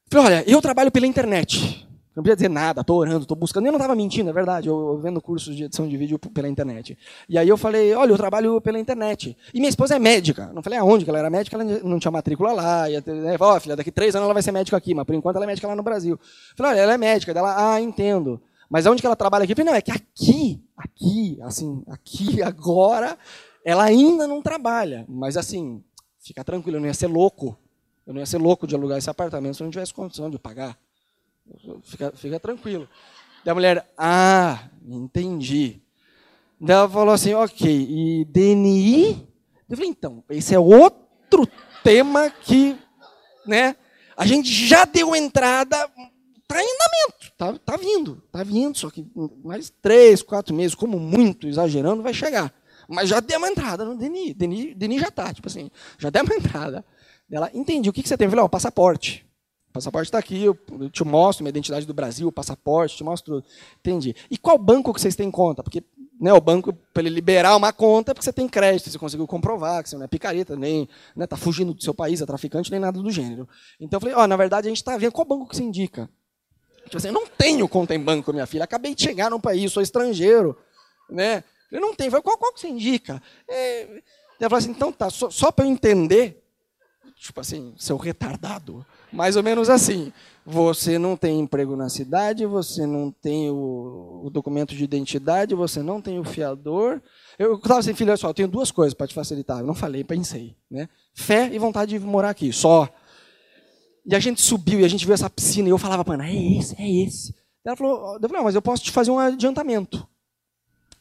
Falei, olha, eu trabalho pela internet. Não precisa dizer nada, estou orando, estou buscando. Eu não estava mentindo, é verdade. Eu, vendo cursos de edição de vídeo pela internet. E aí eu falei, olha, eu trabalho pela internet. E minha esposa é médica. Não falei aonde que ela era médica, ela não tinha matrícula lá. Ia ter, oh, filha, daqui três anos ela vai ser médica aqui, mas por enquanto ela é médica lá no Brasil. Falei, olha, ela é médica. Dela, ah, entendo. Mas aonde que ela trabalha aqui? Eu falei, não, é que aqui, aqui, assim, aqui, agora, ela ainda não trabalha. Mas assim, fica tranquilo, eu não ia ser louco eu não ia ser louco de alugar esse apartamento se eu não tivesse condição de pagar. Fica, fica tranquilo. Daí a mulher, ah, entendi. Daí ela falou assim, ok, e DNI? Eu falei, então, esse é outro tema que, né, a gente já deu entrada, está em andamento, tá, tá vindo, tá vindo, só que mais três, quatro meses, como muito, exagerando, vai chegar. Mas já deu uma entrada no DNI, DNI, DNI já está, tipo assim, já deu uma entrada. Ela, entendi, o que, que você tem? Eu falei, ó, passaporte. O passaporte está aqui, eu te mostro minha identidade do Brasil, o passaporte, te mostro tudo. Entendi. E qual banco que vocês têm conta? Porque né, o banco, para ele liberar uma conta, porque você tem crédito, você conseguiu comprovar que você não é picareta, nem está né, tá fugindo do seu país, é traficante, nem nada do gênero. Então eu falei, ó, na verdade a gente está vendo qual banco que você indica. Tipo assim, eu não tenho conta em banco, minha filha. Acabei de chegar no país, sou estrangeiro. Né? Eu não tenho. Falei, qual, qual que você indica? É... Ela falou assim, então tá, só, só para eu entender, tipo assim, seu retardado. Mais ou menos assim. Você não tem emprego na cidade, você não tem o, o documento de identidade, você não tem o fiador. Eu estava assim, filho, olha só, eu tenho duas coisas para te facilitar. Eu não falei, pensei. Né? Fé e vontade de morar aqui, só. E a gente subiu e a gente viu essa piscina e eu falava Ana, é esse, é esse. Ela falou, não, mas eu posso te fazer um adiantamento.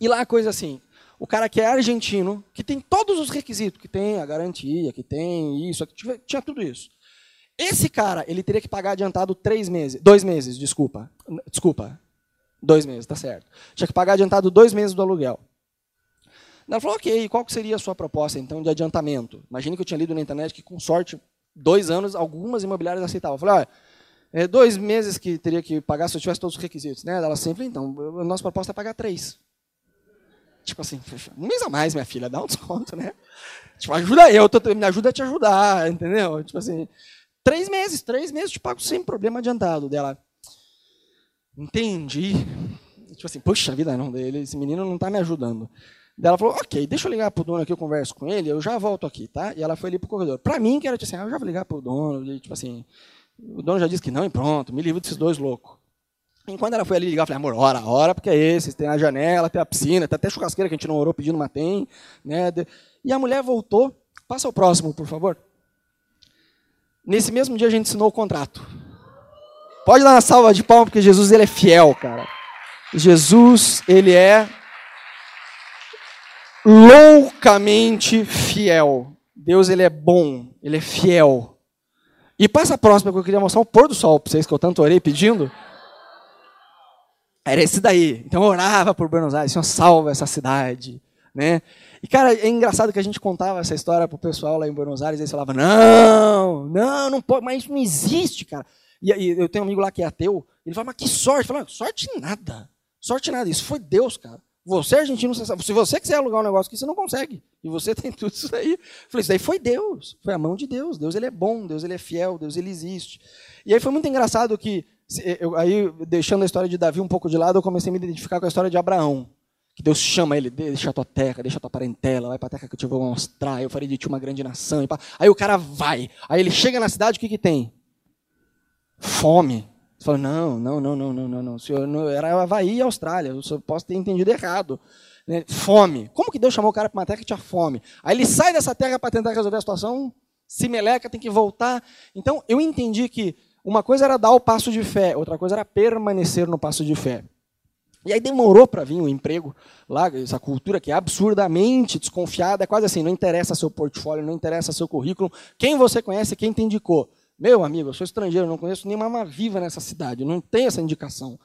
E lá a coisa assim, o cara que é argentino, que tem todos os requisitos, que tem a garantia, que tem isso, que tinha tudo isso. Esse cara, ele teria que pagar adiantado três meses, dois meses, desculpa, desculpa, dois meses, tá certo. Tinha que pagar adiantado dois meses do aluguel. Ela falou, ok, qual seria a sua proposta, então, de adiantamento? Imagine que eu tinha lido na internet que, com sorte, dois anos, algumas imobiliárias aceitavam. Eu falei, olha, é dois meses que teria que pagar se eu tivesse todos os requisitos. Né? Ela sempre, então, a nossa proposta é pagar três. Tipo assim, um mês a mais, minha filha, dá um desconto, né? Tipo, ajuda eu, tô, me ajuda a te ajudar, entendeu? Tipo assim, três meses, três meses te pago sem problema adiantado dela. Entendi. Tipo assim, puxa vida, não, dele, esse menino não está me ajudando. Daí ela falou, ok, deixa eu ligar pro dono aqui, eu converso com ele, eu já volto aqui, tá? E ela foi ali pro corredor. Para mim, que era tipo assim, ah, eu já vou ligar pro dono, e, tipo assim, o dono já disse que não e pronto, me livro desses dois loucos. Enquanto ela foi ali ligar, eu falei, amor, ora, ora, porque é esse, tem a janela, tem a piscina, tem até churrasqueira que a gente não orou pedindo, mas tem. Né? E a mulher voltou, passa o próximo, por favor. Nesse mesmo dia a gente assinou o contrato. Pode dar uma salva de palmas, porque Jesus ele é fiel, cara. Jesus, ele é loucamente fiel. Deus ele é bom, ele é fiel. E passa a próxima que eu queria mostrar o pôr do sol para vocês que eu tanto orei pedindo. Era esse daí. Então eu orava por Buenos Aires, Senhor, salva essa cidade, né? E cara, é engraçado que a gente contava essa história pro pessoal lá em Buenos Aires, e eles falavam: "Não, não, não pode, mas isso não existe, cara". E, e eu tenho um amigo lá que é ateu, ele fala: "Mas que sorte". Eu sorte nada. Sorte nada, isso foi Deus, cara. Você, argentino, se você quiser alugar um negócio aqui, você não consegue. E você tem tudo isso aí. Eu falei, isso daí foi Deus. Foi a mão de Deus. Deus ele é bom, Deus ele é fiel, Deus ele existe. E aí foi muito engraçado que, eu, aí, deixando a história de Davi um pouco de lado, eu comecei a me identificar com a história de Abraão. Que Deus chama ele, deixa a tua terra, deixa a tua parentela, vai para a terra que eu te vou mostrar, eu farei de ti uma grande nação. Aí o cara vai. Aí ele chega na cidade, o que, que tem? Fome. Você fala, não, não, não, não, não, não, não. Senhor, não era Havaí e Austrália, eu só posso ter entendido errado. Né? Fome. Como que Deus chamou o cara para uma terra que tinha fome? Aí ele sai dessa terra para tentar resolver a situação, se meleca, tem que voltar. Então, eu entendi que uma coisa era dar o passo de fé, outra coisa era permanecer no passo de fé. E aí demorou para vir o emprego lá, essa cultura que é absurdamente desconfiada, é quase assim, não interessa seu portfólio, não interessa seu currículo, quem você conhece, quem te indicou. Meu amigo, eu sou estrangeiro, não conheço nenhuma viva nessa cidade, não tem essa indicação.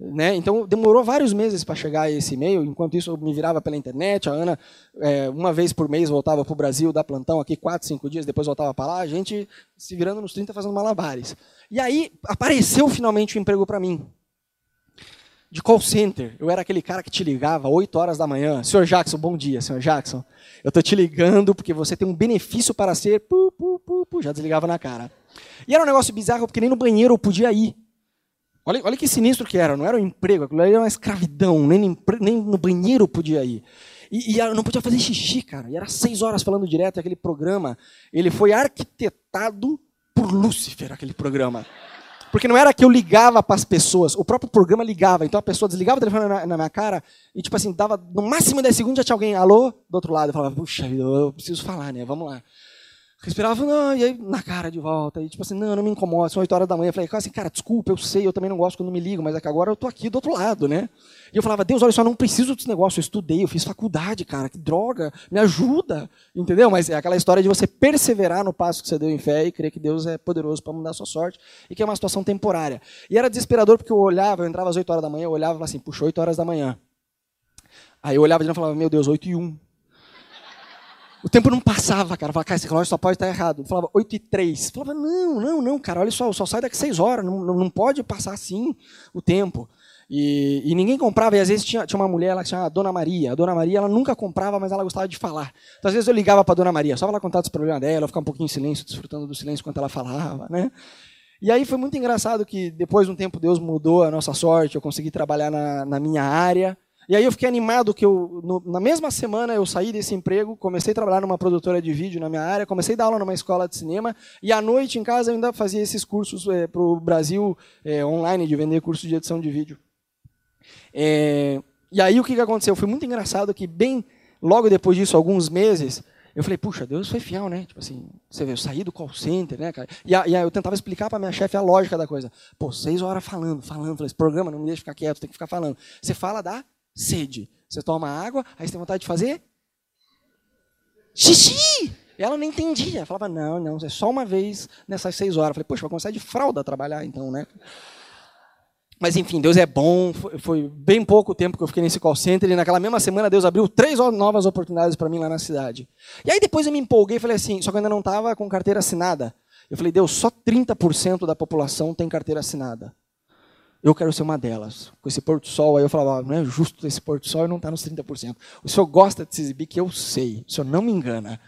Né? Então, demorou vários meses para chegar esse e-mail. Enquanto isso, eu me virava pela internet. A Ana, é, uma vez por mês, voltava para o Brasil, dar plantão aqui, quatro, cinco dias, depois voltava para lá. A gente se virando nos 30 fazendo malabares. E aí, apareceu finalmente o um emprego para mim. De call center. Eu era aquele cara que te ligava 8 horas da manhã. Senhor Jackson, bom dia, senhor Jackson. Eu estou te ligando porque você tem um benefício para ser. Pu, pu, pu, já desligava na cara. E era um negócio bizarro, porque nem no banheiro eu podia ir. Olha, olha que sinistro que era, não era um emprego, aquilo era uma escravidão, nem, nem no banheiro podia ir. E, e não podia fazer xixi, cara. E era seis horas falando direto, aquele programa, ele foi arquitetado por Lúcifer, aquele programa. Porque não era que eu ligava para as pessoas, o próprio programa ligava. Então a pessoa desligava o telefone na, na, minha cara e, tipo assim, dava no máximo 10 segundos já tinha alguém, alô, do outro lado. Eu falava, puxa, eu preciso falar, né? Vamos lá. Respirava, não, e aí na cara de volta. E tipo assim, não, não me incomoda, são 8 horas da manhã. Eu falei, assim, cara, desculpa, eu sei, eu também não gosto quando me ligo, mas é que agora eu tô aqui do outro lado, né? E eu falava, Deus, olha só, não preciso desse negócio, eu estudei, eu fiz faculdade, cara, que droga, me ajuda, entendeu? Mas é aquela história de você perseverar no passo que você deu em fé e crer que Deus é poderoso para mudar a sua sorte e que é uma situação temporária. E era desesperador porque eu olhava, eu entrava às 8 horas da manhã, eu olhava e falava assim, puxa, 8 horas da manhã. Aí eu olhava de novo e falava, meu Deus, 8 e 1. O tempo não passava, cara. Eu falava, cara, esse relógio só pode estar errado. Eu falava 8 e 3. Eu falava, não, não, não, cara, olha só, só sai daqui 6 horas. Não, não, pode passar assim o tempo. E, e, ninguém comprava, e às vezes tinha, tinha uma mulher lá que se chama Dona Maria. A Dona Maria, ela nunca comprava, mas ela gostava de falar. Então, às vezes eu ligava para Dona Maria, só para ela contar dos problemas dela, eu ficava um pouquinho em silêncio, desfrutando do silêncio enquanto ela falava, né? E aí foi muito engraçado que depois de um tempo Deus mudou a nossa sorte, eu consegui trabalhar na, na minha área. E aí eu fiquei animado que eu, no, na mesma semana eu saí desse emprego, comecei a trabalhar numa produtora de vídeo na minha área, comecei a dar aula numa escola de cinema, e à noite em casa eu ainda fazia esses cursos é, para o Brasil é, online, de vender cursos de edição de vídeo. É, e aí o que, que aconteceu? Foi muito engraçado que bem logo depois disso, alguns meses, eu falei, puxa, Deus foi fiel, né? Tipo assim, você vê, eu saí do call center, né, cara? E, aí eu tentava explicar para minha chefe a lógica da coisa. Pô, seis horas falando, falando. Falei, esse programa não me deixa ficar quieto, tem que ficar falando. Você fala da sede. Você toma água, aí você tem vontade de fazer xixi. Ela não entendia. Falava, não, não, é só uma vez nessas seis horas. falei, poxa, vai começar de fralda a trabalhar então, né? Mas enfim, Deus é bom. Foi, bem pouco tempo que eu fiquei nesse call center e naquela mesma semana Deus abriu três novas oportunidades para mim lá na cidade. E aí depois eu me empolguei e falei assim, só que eu ainda não estava com carteira assinada. Eu falei, Deus, só 30% da população tem carteira assinada. Eu quero ser uma delas. Com esse pôr do sol, aí eu falava, não é justo esse pôr do sol e não está nos 30%. O senhor gosta de se exibir, que eu sei. O senhor não me engana.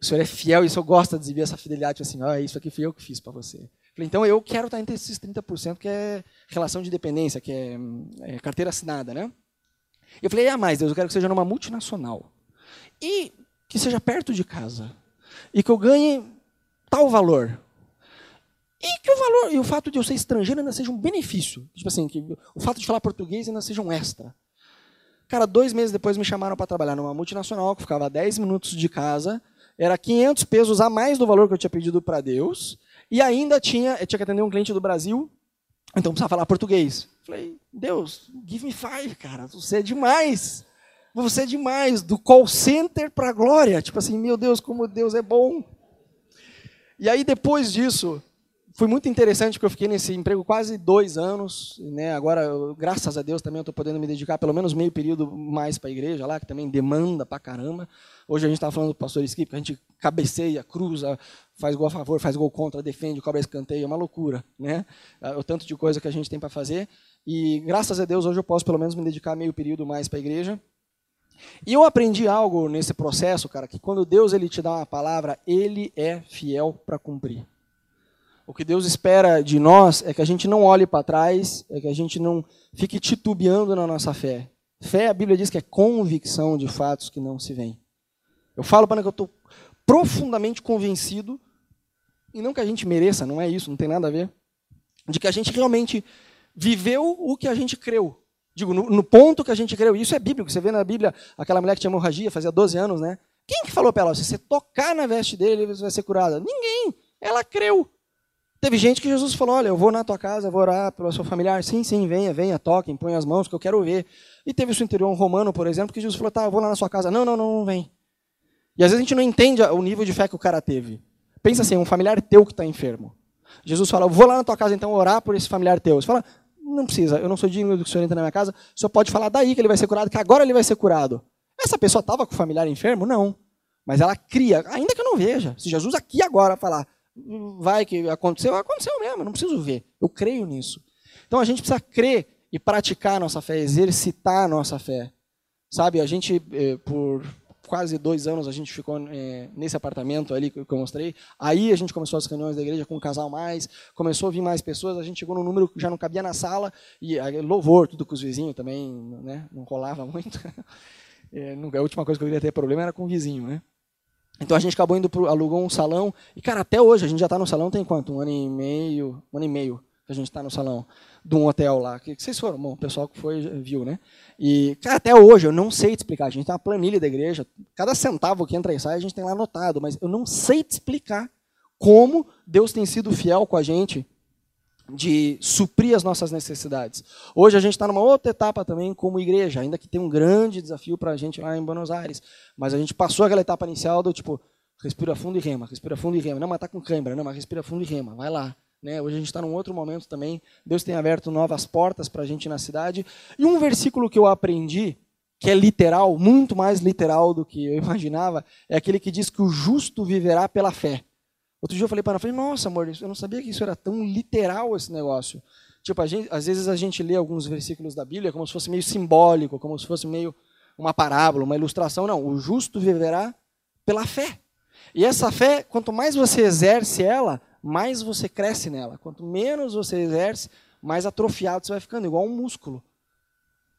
O senhor é fiel e o senhor gosta de exibir essa fidelidade. Assim, ah, isso aqui fui eu que fiz para você. Falei, então eu quero estar entre esses 30%, que é relação de dependência, que é, é carteira assinada, né? Eu falei, ah, mais Deus, eu quero que seja numa multinacional. E que seja perto de casa. E que eu ganhe tal valor. E que o valor, e o fato de eu ser estrangeiro ainda seja um benefício. Tipo assim, que o fato de falar português ainda seja um extra. Cara, dois meses depois me chamaram para trabalhar numa multinacional que ficava a 10 minutos de casa. Era 500 pesos a mais do valor que eu tinha pedido para Deus. E ainda tinha, eu tinha que atender um cliente do Brasil, então precisava falar português. Falei, Deus, give me five, cara, você é demais. Você é demais, do call center para glória. Tipo assim, meu Deus, como Deus é bom. E aí, depois disso, foi muito interessante porque eu fiquei nesse emprego quase dois anos, né? Agora, eu, graças a Deus, também estou podendo me dedicar pelo menos meio período mais para a igreja lá, que também demanda para caramba. Hoje a gente estava falando do pastor Skip, que a gente cabeceia, cruza, faz gol a favor, faz gol contra, defende, cobra escanteio, é uma loucura, né? É o tanto de coisa que a gente tem para fazer. E graças a Deus hoje eu posso pelo menos me dedicar meio período mais para a igreja. E eu aprendi algo nesse processo, cara, que quando Deus ele te dá uma palavra, ele é fiel para cumprir. O que Deus espera de nós é que a gente não olhe para trás, é que a gente não fique titubeando na nossa fé. Fé, a Bíblia diz que é convicção de fatos que não se veem. Eu falo para que eu estou profundamente convencido, e não que a gente mereça, não é isso, não tem nada a ver, de que a gente realmente viveu o que a gente creu. Digo, no, no ponto que a gente creu. Isso é bíblico. Você vê na Bíblia aquela mulher que tinha hemorragia, fazia 12 anos, né? Quem que falou para ela? Se você tocar na veste dele, você vai ser curada. Ninguém. Ela creu. Teve gente que Jesus falou: Olha, eu vou na tua casa, vou orar pelo seu familiar. Sim, sim, venha, venha, toquem, põe as mãos, que eu quero ver. E teve o centurião romano, por exemplo, que Jesus falou: Tá, eu vou lá na sua casa. Não, não, não, não vem. E às vezes a gente não entende o nível de fé que o cara teve. Pensa assim: um familiar teu que está enfermo. Jesus fala: Eu vou lá na tua casa então orar por esse familiar teu. Você fala: Não precisa, eu não sou digno do que o senhor entra na minha casa. O senhor pode falar daí que ele vai ser curado, que agora ele vai ser curado. Essa pessoa estava com o familiar enfermo? Não. Mas ela cria, ainda que eu não veja. Se Jesus aqui agora falar, vai que aconteceu, aconteceu mesmo, não preciso ver. Eu creio nisso. Então a gente precisa crer e praticar a nossa fé, exercitar a nossa fé. Sabe, a gente, eh, por quase dois anos, a gente ficou eh, nesse apartamento ali que eu mostrei. Aí a gente começou as reuniões da igreja com um casal mais, começou a vir mais pessoas, a gente chegou num número que já não cabia na sala, e louvor, tudo com os vizinhos também, né, não rolava muito. É, a última coisa que eu queria ter problema era com o vizinho, né? Então a gente acabou indo pro, alugou um salão e cara até hoje a gente já está no salão tem quanto um ano e meio, um ano e meio que a gente está no salão de um hotel lá que, que vocês foram, bom, o pessoal que foi viu, né? E cara até hoje eu não sei te explicar. A gente tem uma planilha da igreja, cada centavo que entra e sai a gente tem lá anotado, mas eu não sei te explicar como Deus tem sido fiel com a gente de suprir as nossas necessidades. Hoje a gente está numa outra etapa também como igreja, ainda que tem um grande desafio para a gente lá em Buenos Aires. Mas a gente passou aquela etapa inicial do tipo, respira fundo e rema, respira fundo e rema. Não, mas está com câimbra, não, mas respira fundo e rema, vai lá. Né? Hoje a gente está num outro momento também. Deus tem aberto novas portas para a gente na cidade. E um versículo que eu aprendi, que é literal, muito mais literal do que eu imaginava, é aquele que diz que o justo viverá pela fé. Outro dia eu falei para ela, falei, nossa, amor, eu não sabia que isso era tão literal esse negócio. Tipo, gente, às vezes a gente lê alguns versículos da Bíblia como se fosse meio simbólico, como se fosse meio uma parábola, uma ilustração. Não, o justo viverá pela fé. E essa fé, quanto mais você exerce ela, mais você cresce nela. Quanto menos você exerce, mais atrofiado você vai ficando, igual um músculo.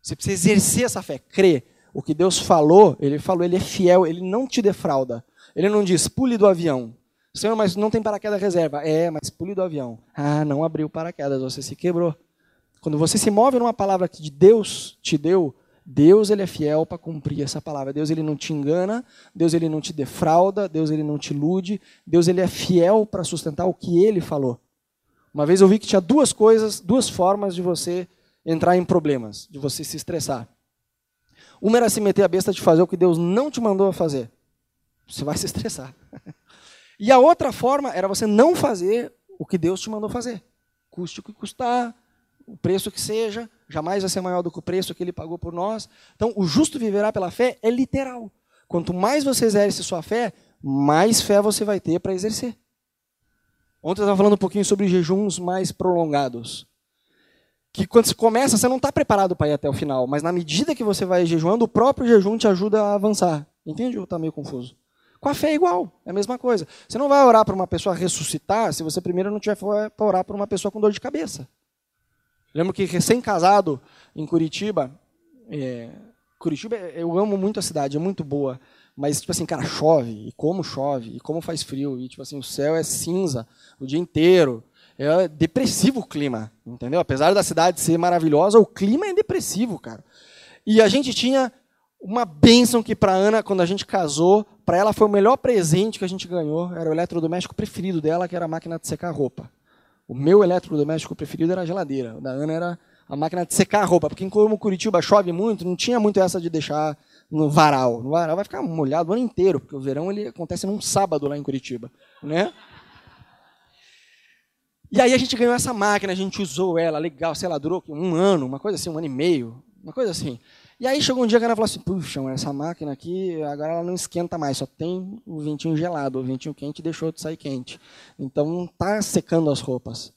Você precisa exercer essa fé, crer. O que Deus falou, ele falou, ele é fiel, ele não te defrauda. Ele não diz, pule do avião. Senhor, mas não tem paraquedas reserva. É, mas pule do avião. Ah, não abriu paraquedas, você se quebrou. Quando você se move numa palavra que Deus te deu, Deus ele é fiel para cumprir essa palavra. Deus ele não te engana, Deus ele não te defrauda, Deus ele não te ilude, Deus ele é fiel para sustentar o que ele falou. Uma vez eu vi que tinha duas coisas, duas formas de você entrar em problemas, de você se estressar. Uma era se meter a besta de fazer o que Deus não te mandou fazer. Você vai se estressar. E a outra forma era você não fazer o que Deus te mandou fazer. Custe o que custar, o preço que seja, jamais vai ser maior do que o preço que ele pagou por nós. Então, o justo viverá pela fé é literal. Quanto mais você exerce sua fé, mais fé você vai ter para exercer. Ontem eu estava falando um pouquinho sobre jejuns mais prolongados. Que quando você começa, você não está preparado para ir até o final, mas na medida que você vai jejuando, o próprio jejum te ajuda a avançar. Entende ou está meio confuso? Com a fé é igual, é a mesma coisa. Você não vai orar para uma pessoa ressuscitar se você primeiro não tiver para orar para uma pessoa com dor de cabeça. Lembro que recém-casado em Curitiba, é, Curitiba, eu amo muito a cidade, é muito boa. Mas, tipo assim, cara, chove, e como chove, e como faz frio, e, tipo assim, o céu é cinza o dia inteiro. É depressivo o clima, entendeu? Apesar da cidade ser maravilhosa, o clima é depressivo, cara. E a gente tinha uma bênção que para Ana, quando a gente casou, para ela foi o melhor presente que a gente ganhou. Era o eletrodoméstico preferido dela, que era a máquina de secar roupa. O meu eletrodoméstico preferido era a geladeira. O da Ana era a máquina de secar roupa. Porque como Curitiba chove muito, não tinha muito essa de deixar no varal. No varal vai ficar molhado o ano inteiro, porque o verão ele acontece num sábado lá em Curitiba. Né? E aí a gente ganhou essa máquina, a gente usou ela, legal, sei lá, durou um ano, uma coisa assim, um ano e meio, uma coisa assim. E aí chegou um dia que ela falou assim, puxa, essa máquina aqui, agora ela não esquenta mais, só tem o ventinho gelado, o ventinho quente deixou de sair quente. Então não está secando as roupas.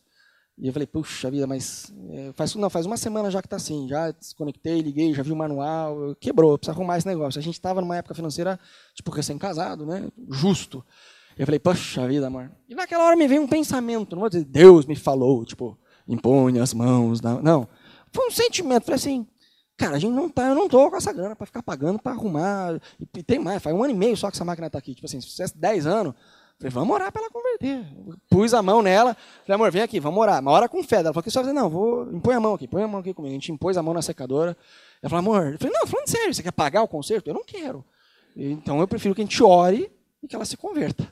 E eu falei, puxa vida, mas é, faz, não, faz uma semana já que está assim, já desconectei, liguei, já vi o manual, quebrou, precisa arrumar esse negócio. A gente estava numa época financeira, tipo, recém-casado, né, justo. Eu falei, puxa vida, amor. E naquela hora me veio um pensamento, não vou dizer, Deus me falou, tipo, impõe as mãos, não. Foi um sentimento, falei assim, Cara, a gente não tá, eu não tô com essa grana para ficar pagando para arrumar. E tem mais, faz um ano e meio só que essa máquina está aqui. Tipo assim, se fizesse 10 anos, falei, vamos orar para ela converter. Pus a mão nela, falei, amor, vem aqui, vamos orar. Uma hora com fé. Ela falou que só não, vou, impõe a mão aqui, põe a mão aqui comigo. A gente impôs a mão na secadora. Ela falou, amor, eu falei, não, falando sério, você quer pagar o conserto? Eu não quero. Então eu prefiro que a gente ore e que ela se converta.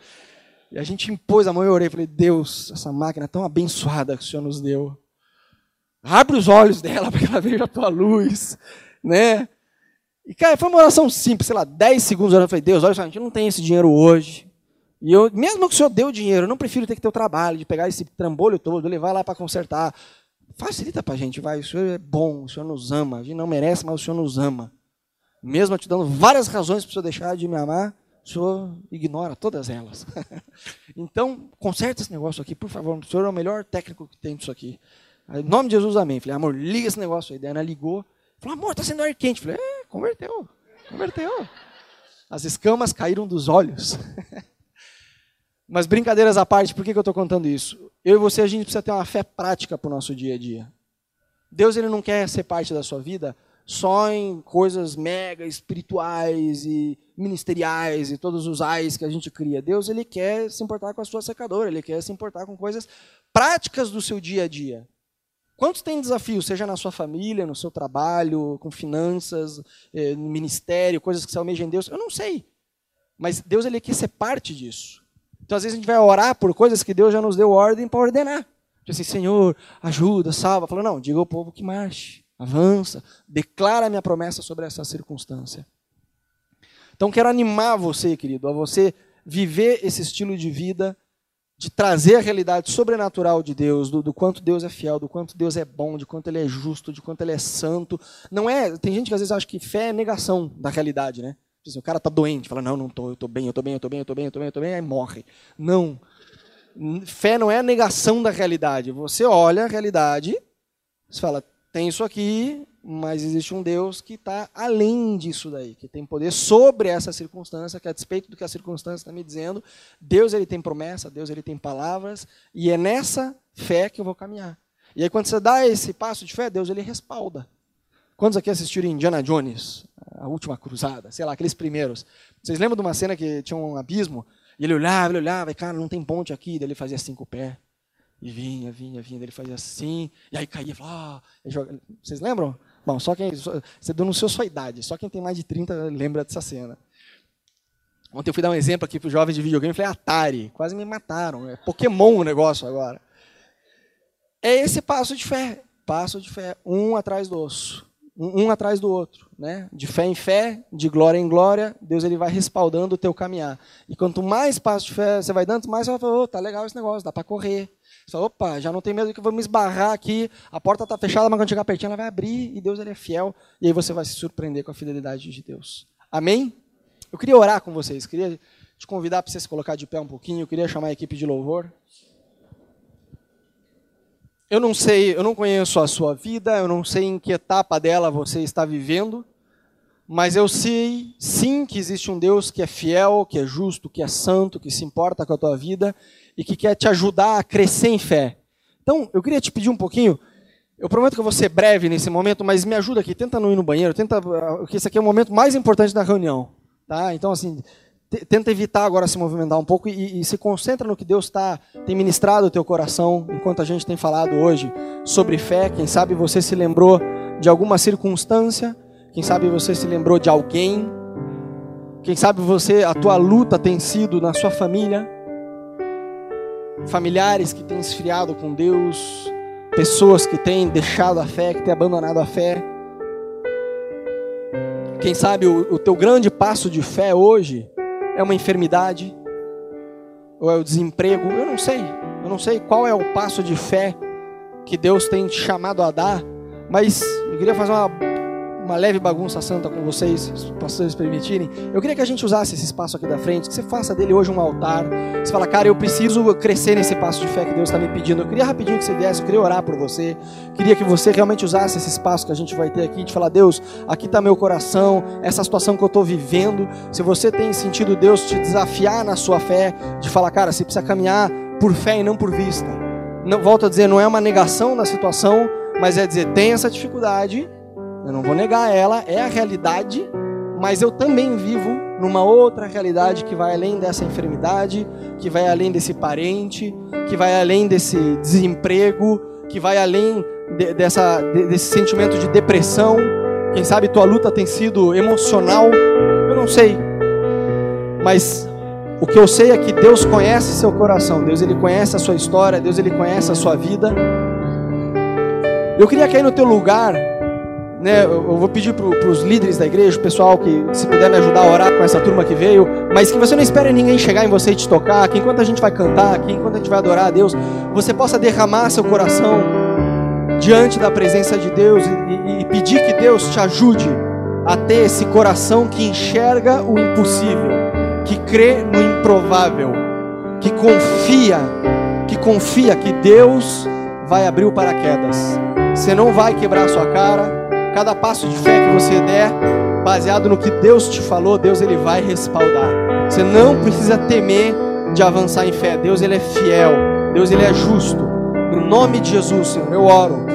e a gente impôs a mão e orei, falei, Deus, essa máquina tão abençoada que o Senhor nos deu. Abre os olhos dela para que ela veja a tua luz, né? E, cara, foi uma oração simples, sei lá, 10 segundos. Eu falei, Deus, olha só, a gente não tem esse dinheiro hoje. E eu, mesmo que o senhor deu dinheiro, eu não prefiro ter que ter o trabalho de pegar esse trambolho todo, levar lá para consertar. Facilita para a gente, vai. O senhor é bom, o senhor nos ama. A gente não merece, mas o senhor nos ama. Mesmo te dando várias razões para o senhor deixar de me amar, o senhor ignora todas elas. então, conserta esse negócio aqui, por favor. O senhor é o melhor técnico que tem disso aqui. Em nome de Jesus, amém. Falei, amor, liga esse negócio aí. Daí Ana ligou. Falou, amor, tá sendo ar quente. Falei, é, converteu. Converteu. As escamas caíram dos olhos. Mas brincadeiras à parte, por que, que eu estou contando isso? Eu e você, a gente precisa ter uma fé prática para o nosso dia a dia. Deus ele não quer ser parte da sua vida só em coisas mega espirituais e ministeriais e todos os ais que a gente cria. Deus ele quer se importar com a sua secadora, ele quer se importar com coisas práticas do seu dia a dia. Quantos têm desafios, seja na sua família, no seu trabalho, com finanças, eh, no ministério, coisas que se almejam em Deus? Eu não sei. Mas Deus ele quer ser parte disso. Então, às vezes, a gente vai orar por coisas que Deus já nos deu ordem para ordenar. Tipo assim, Senhor, ajuda, salva. Falou, não, diga ao povo que marche, avança, declara a minha promessa sobre essa circunstância. Então, quero animar você, querido, a você viver esse estilo de vida de trazer a realidade sobrenatural de Deus, do, do, quanto Deus é fiel, do quanto Deus é bom, de quanto Ele é justo, de quanto Ele é santo. Não é. Tem gente que às vezes acha que fé é negação da realidade, né? Assim, o cara tá doente, fala, não, não tô, eu tô bem, eu tô bem, eu tô bem, eu tô bem, eu tô bem, eu tô bem, aí morre. Não. Fé não é a negação da realidade. Você olha a realidade, você fala, tem isso aqui, mas existe um Deus que está além disso daí, que tem poder sobre essa circunstância, que a despeito do que a circunstância está me dizendo, Deus ele tem promessa, Deus ele tem palavras, e é nessa fé que eu vou caminhar. E aí quando você dá esse passo de fé, Deus ele respalda. Quantos aqui assistiram Indiana Jones, a última cruzada, sei lá, aqueles primeiros? Vocês lembram de uma cena que tinha um abismo, e ele olhava, ele olhava, e cara, não tem ponte aqui, daí ele fazia cinco pés. E vinha, vinha, vinha, ele fazia assim, e aí caía, falava, ah, joga... vocês lembram? Bom, só quem. Você denunciou sua idade, só quem tem mais de 30 lembra dessa cena. Ontem eu fui dar um exemplo aqui para os jovens de videogame, falei Atari, quase me mataram. É Pokémon o negócio agora. É esse passo de fé, passo de fé, um atrás do osso, um, um atrás do outro, né? De fé em fé, de glória em glória, Deus ele vai respaldando o teu caminhar. E quanto mais passo de fé você vai dando, mais você vai falar, oh, tá legal esse negócio, dá para correr, fala, opa, já não tem medo que eu vou me esbarrar aqui, a porta está fechada, mas quando chegar pertinho ela vai abrir e Deus ele é fiel. E aí você vai se surpreender com a fidelidade de Deus. Amém? Eu queria orar com vocês, queria te convidar para você se colocar de pé um pouquinho, eu queria chamar a equipe de louvor. Eu não sei, eu não conheço a sua vida, eu não sei em que etapa dela você está vivendo, mas eu sei sim que existe um Deus que é fiel, que é justo, que é santo, que se importa com a tua vida e que quer te ajudar a crescer em fé. Então, eu queria te pedir um pouquinho. Eu prometo que eu vou ser breve nesse momento, mas me ajuda aqui. Tenta não ir no banheiro. Tenta, que esse aqui é o momento mais importante da reunião, tá? Então, assim, tenta evitar agora se movimentar um pouco e, e se concentra no que Deus tá, tem ministrado o teu coração enquanto a gente tem falado hoje sobre fé. Quem sabe você se lembrou de alguma circunstância. Quem sabe você se lembrou de alguém. Quem sabe você, a tua luta tem sido na sua família familiares que têm esfriado com Deus, pessoas que têm deixado a fé, que têm abandonado a fé. Quem sabe o, o teu grande passo de fé hoje é uma enfermidade ou é o desemprego? Eu não sei. Eu não sei qual é o passo de fé que Deus tem te chamado a dar, mas eu queria fazer uma uma leve bagunça santa com vocês, se os pastores permitirem, eu queria que a gente usasse esse espaço aqui da frente, que você faça dele hoje um altar. Você fala, cara, eu preciso crescer nesse passo de fé que Deus está me pedindo. Eu queria rapidinho que você viesse, eu queria orar por você. Queria que você realmente usasse esse espaço que a gente vai ter aqui, de falar, Deus, aqui está meu coração, essa situação que eu estou vivendo. Se você tem sentido Deus te desafiar na sua fé, de falar, cara, você precisa caminhar por fé e não por vista. Não, volto a dizer, não é uma negação da situação, mas é dizer, tem essa dificuldade, eu não vou negar ela, é a realidade, mas eu também vivo numa outra realidade que vai além dessa enfermidade, que vai além desse parente, que vai além desse desemprego, que vai além de, dessa, de, desse sentimento de depressão. Quem sabe tua luta tem sido emocional, eu não sei. Mas o que eu sei é que Deus conhece seu coração, Deus ele conhece a sua história, Deus ele conhece a sua vida. Eu queria cair no teu lugar né, eu vou pedir para os líderes da igreja, o pessoal que se puder me ajudar a orar com essa turma que veio, mas que você não espere ninguém chegar em você e te tocar, que enquanto a gente vai cantar aqui, enquanto a gente vai adorar a Deus, você possa derramar seu coração diante da presença de Deus e, e, e pedir que Deus te ajude a ter esse coração que enxerga o impossível, que crê no improvável, que confia, que confia que Deus vai abrir o paraquedas. Você não vai quebrar a sua cara, Cada passo de fé que você der, baseado no que Deus te falou, Deus ele vai respaldar. Você não precisa temer de avançar em fé. Deus ele é fiel. Deus ele é justo. No nome de Jesus, Senhor, eu oro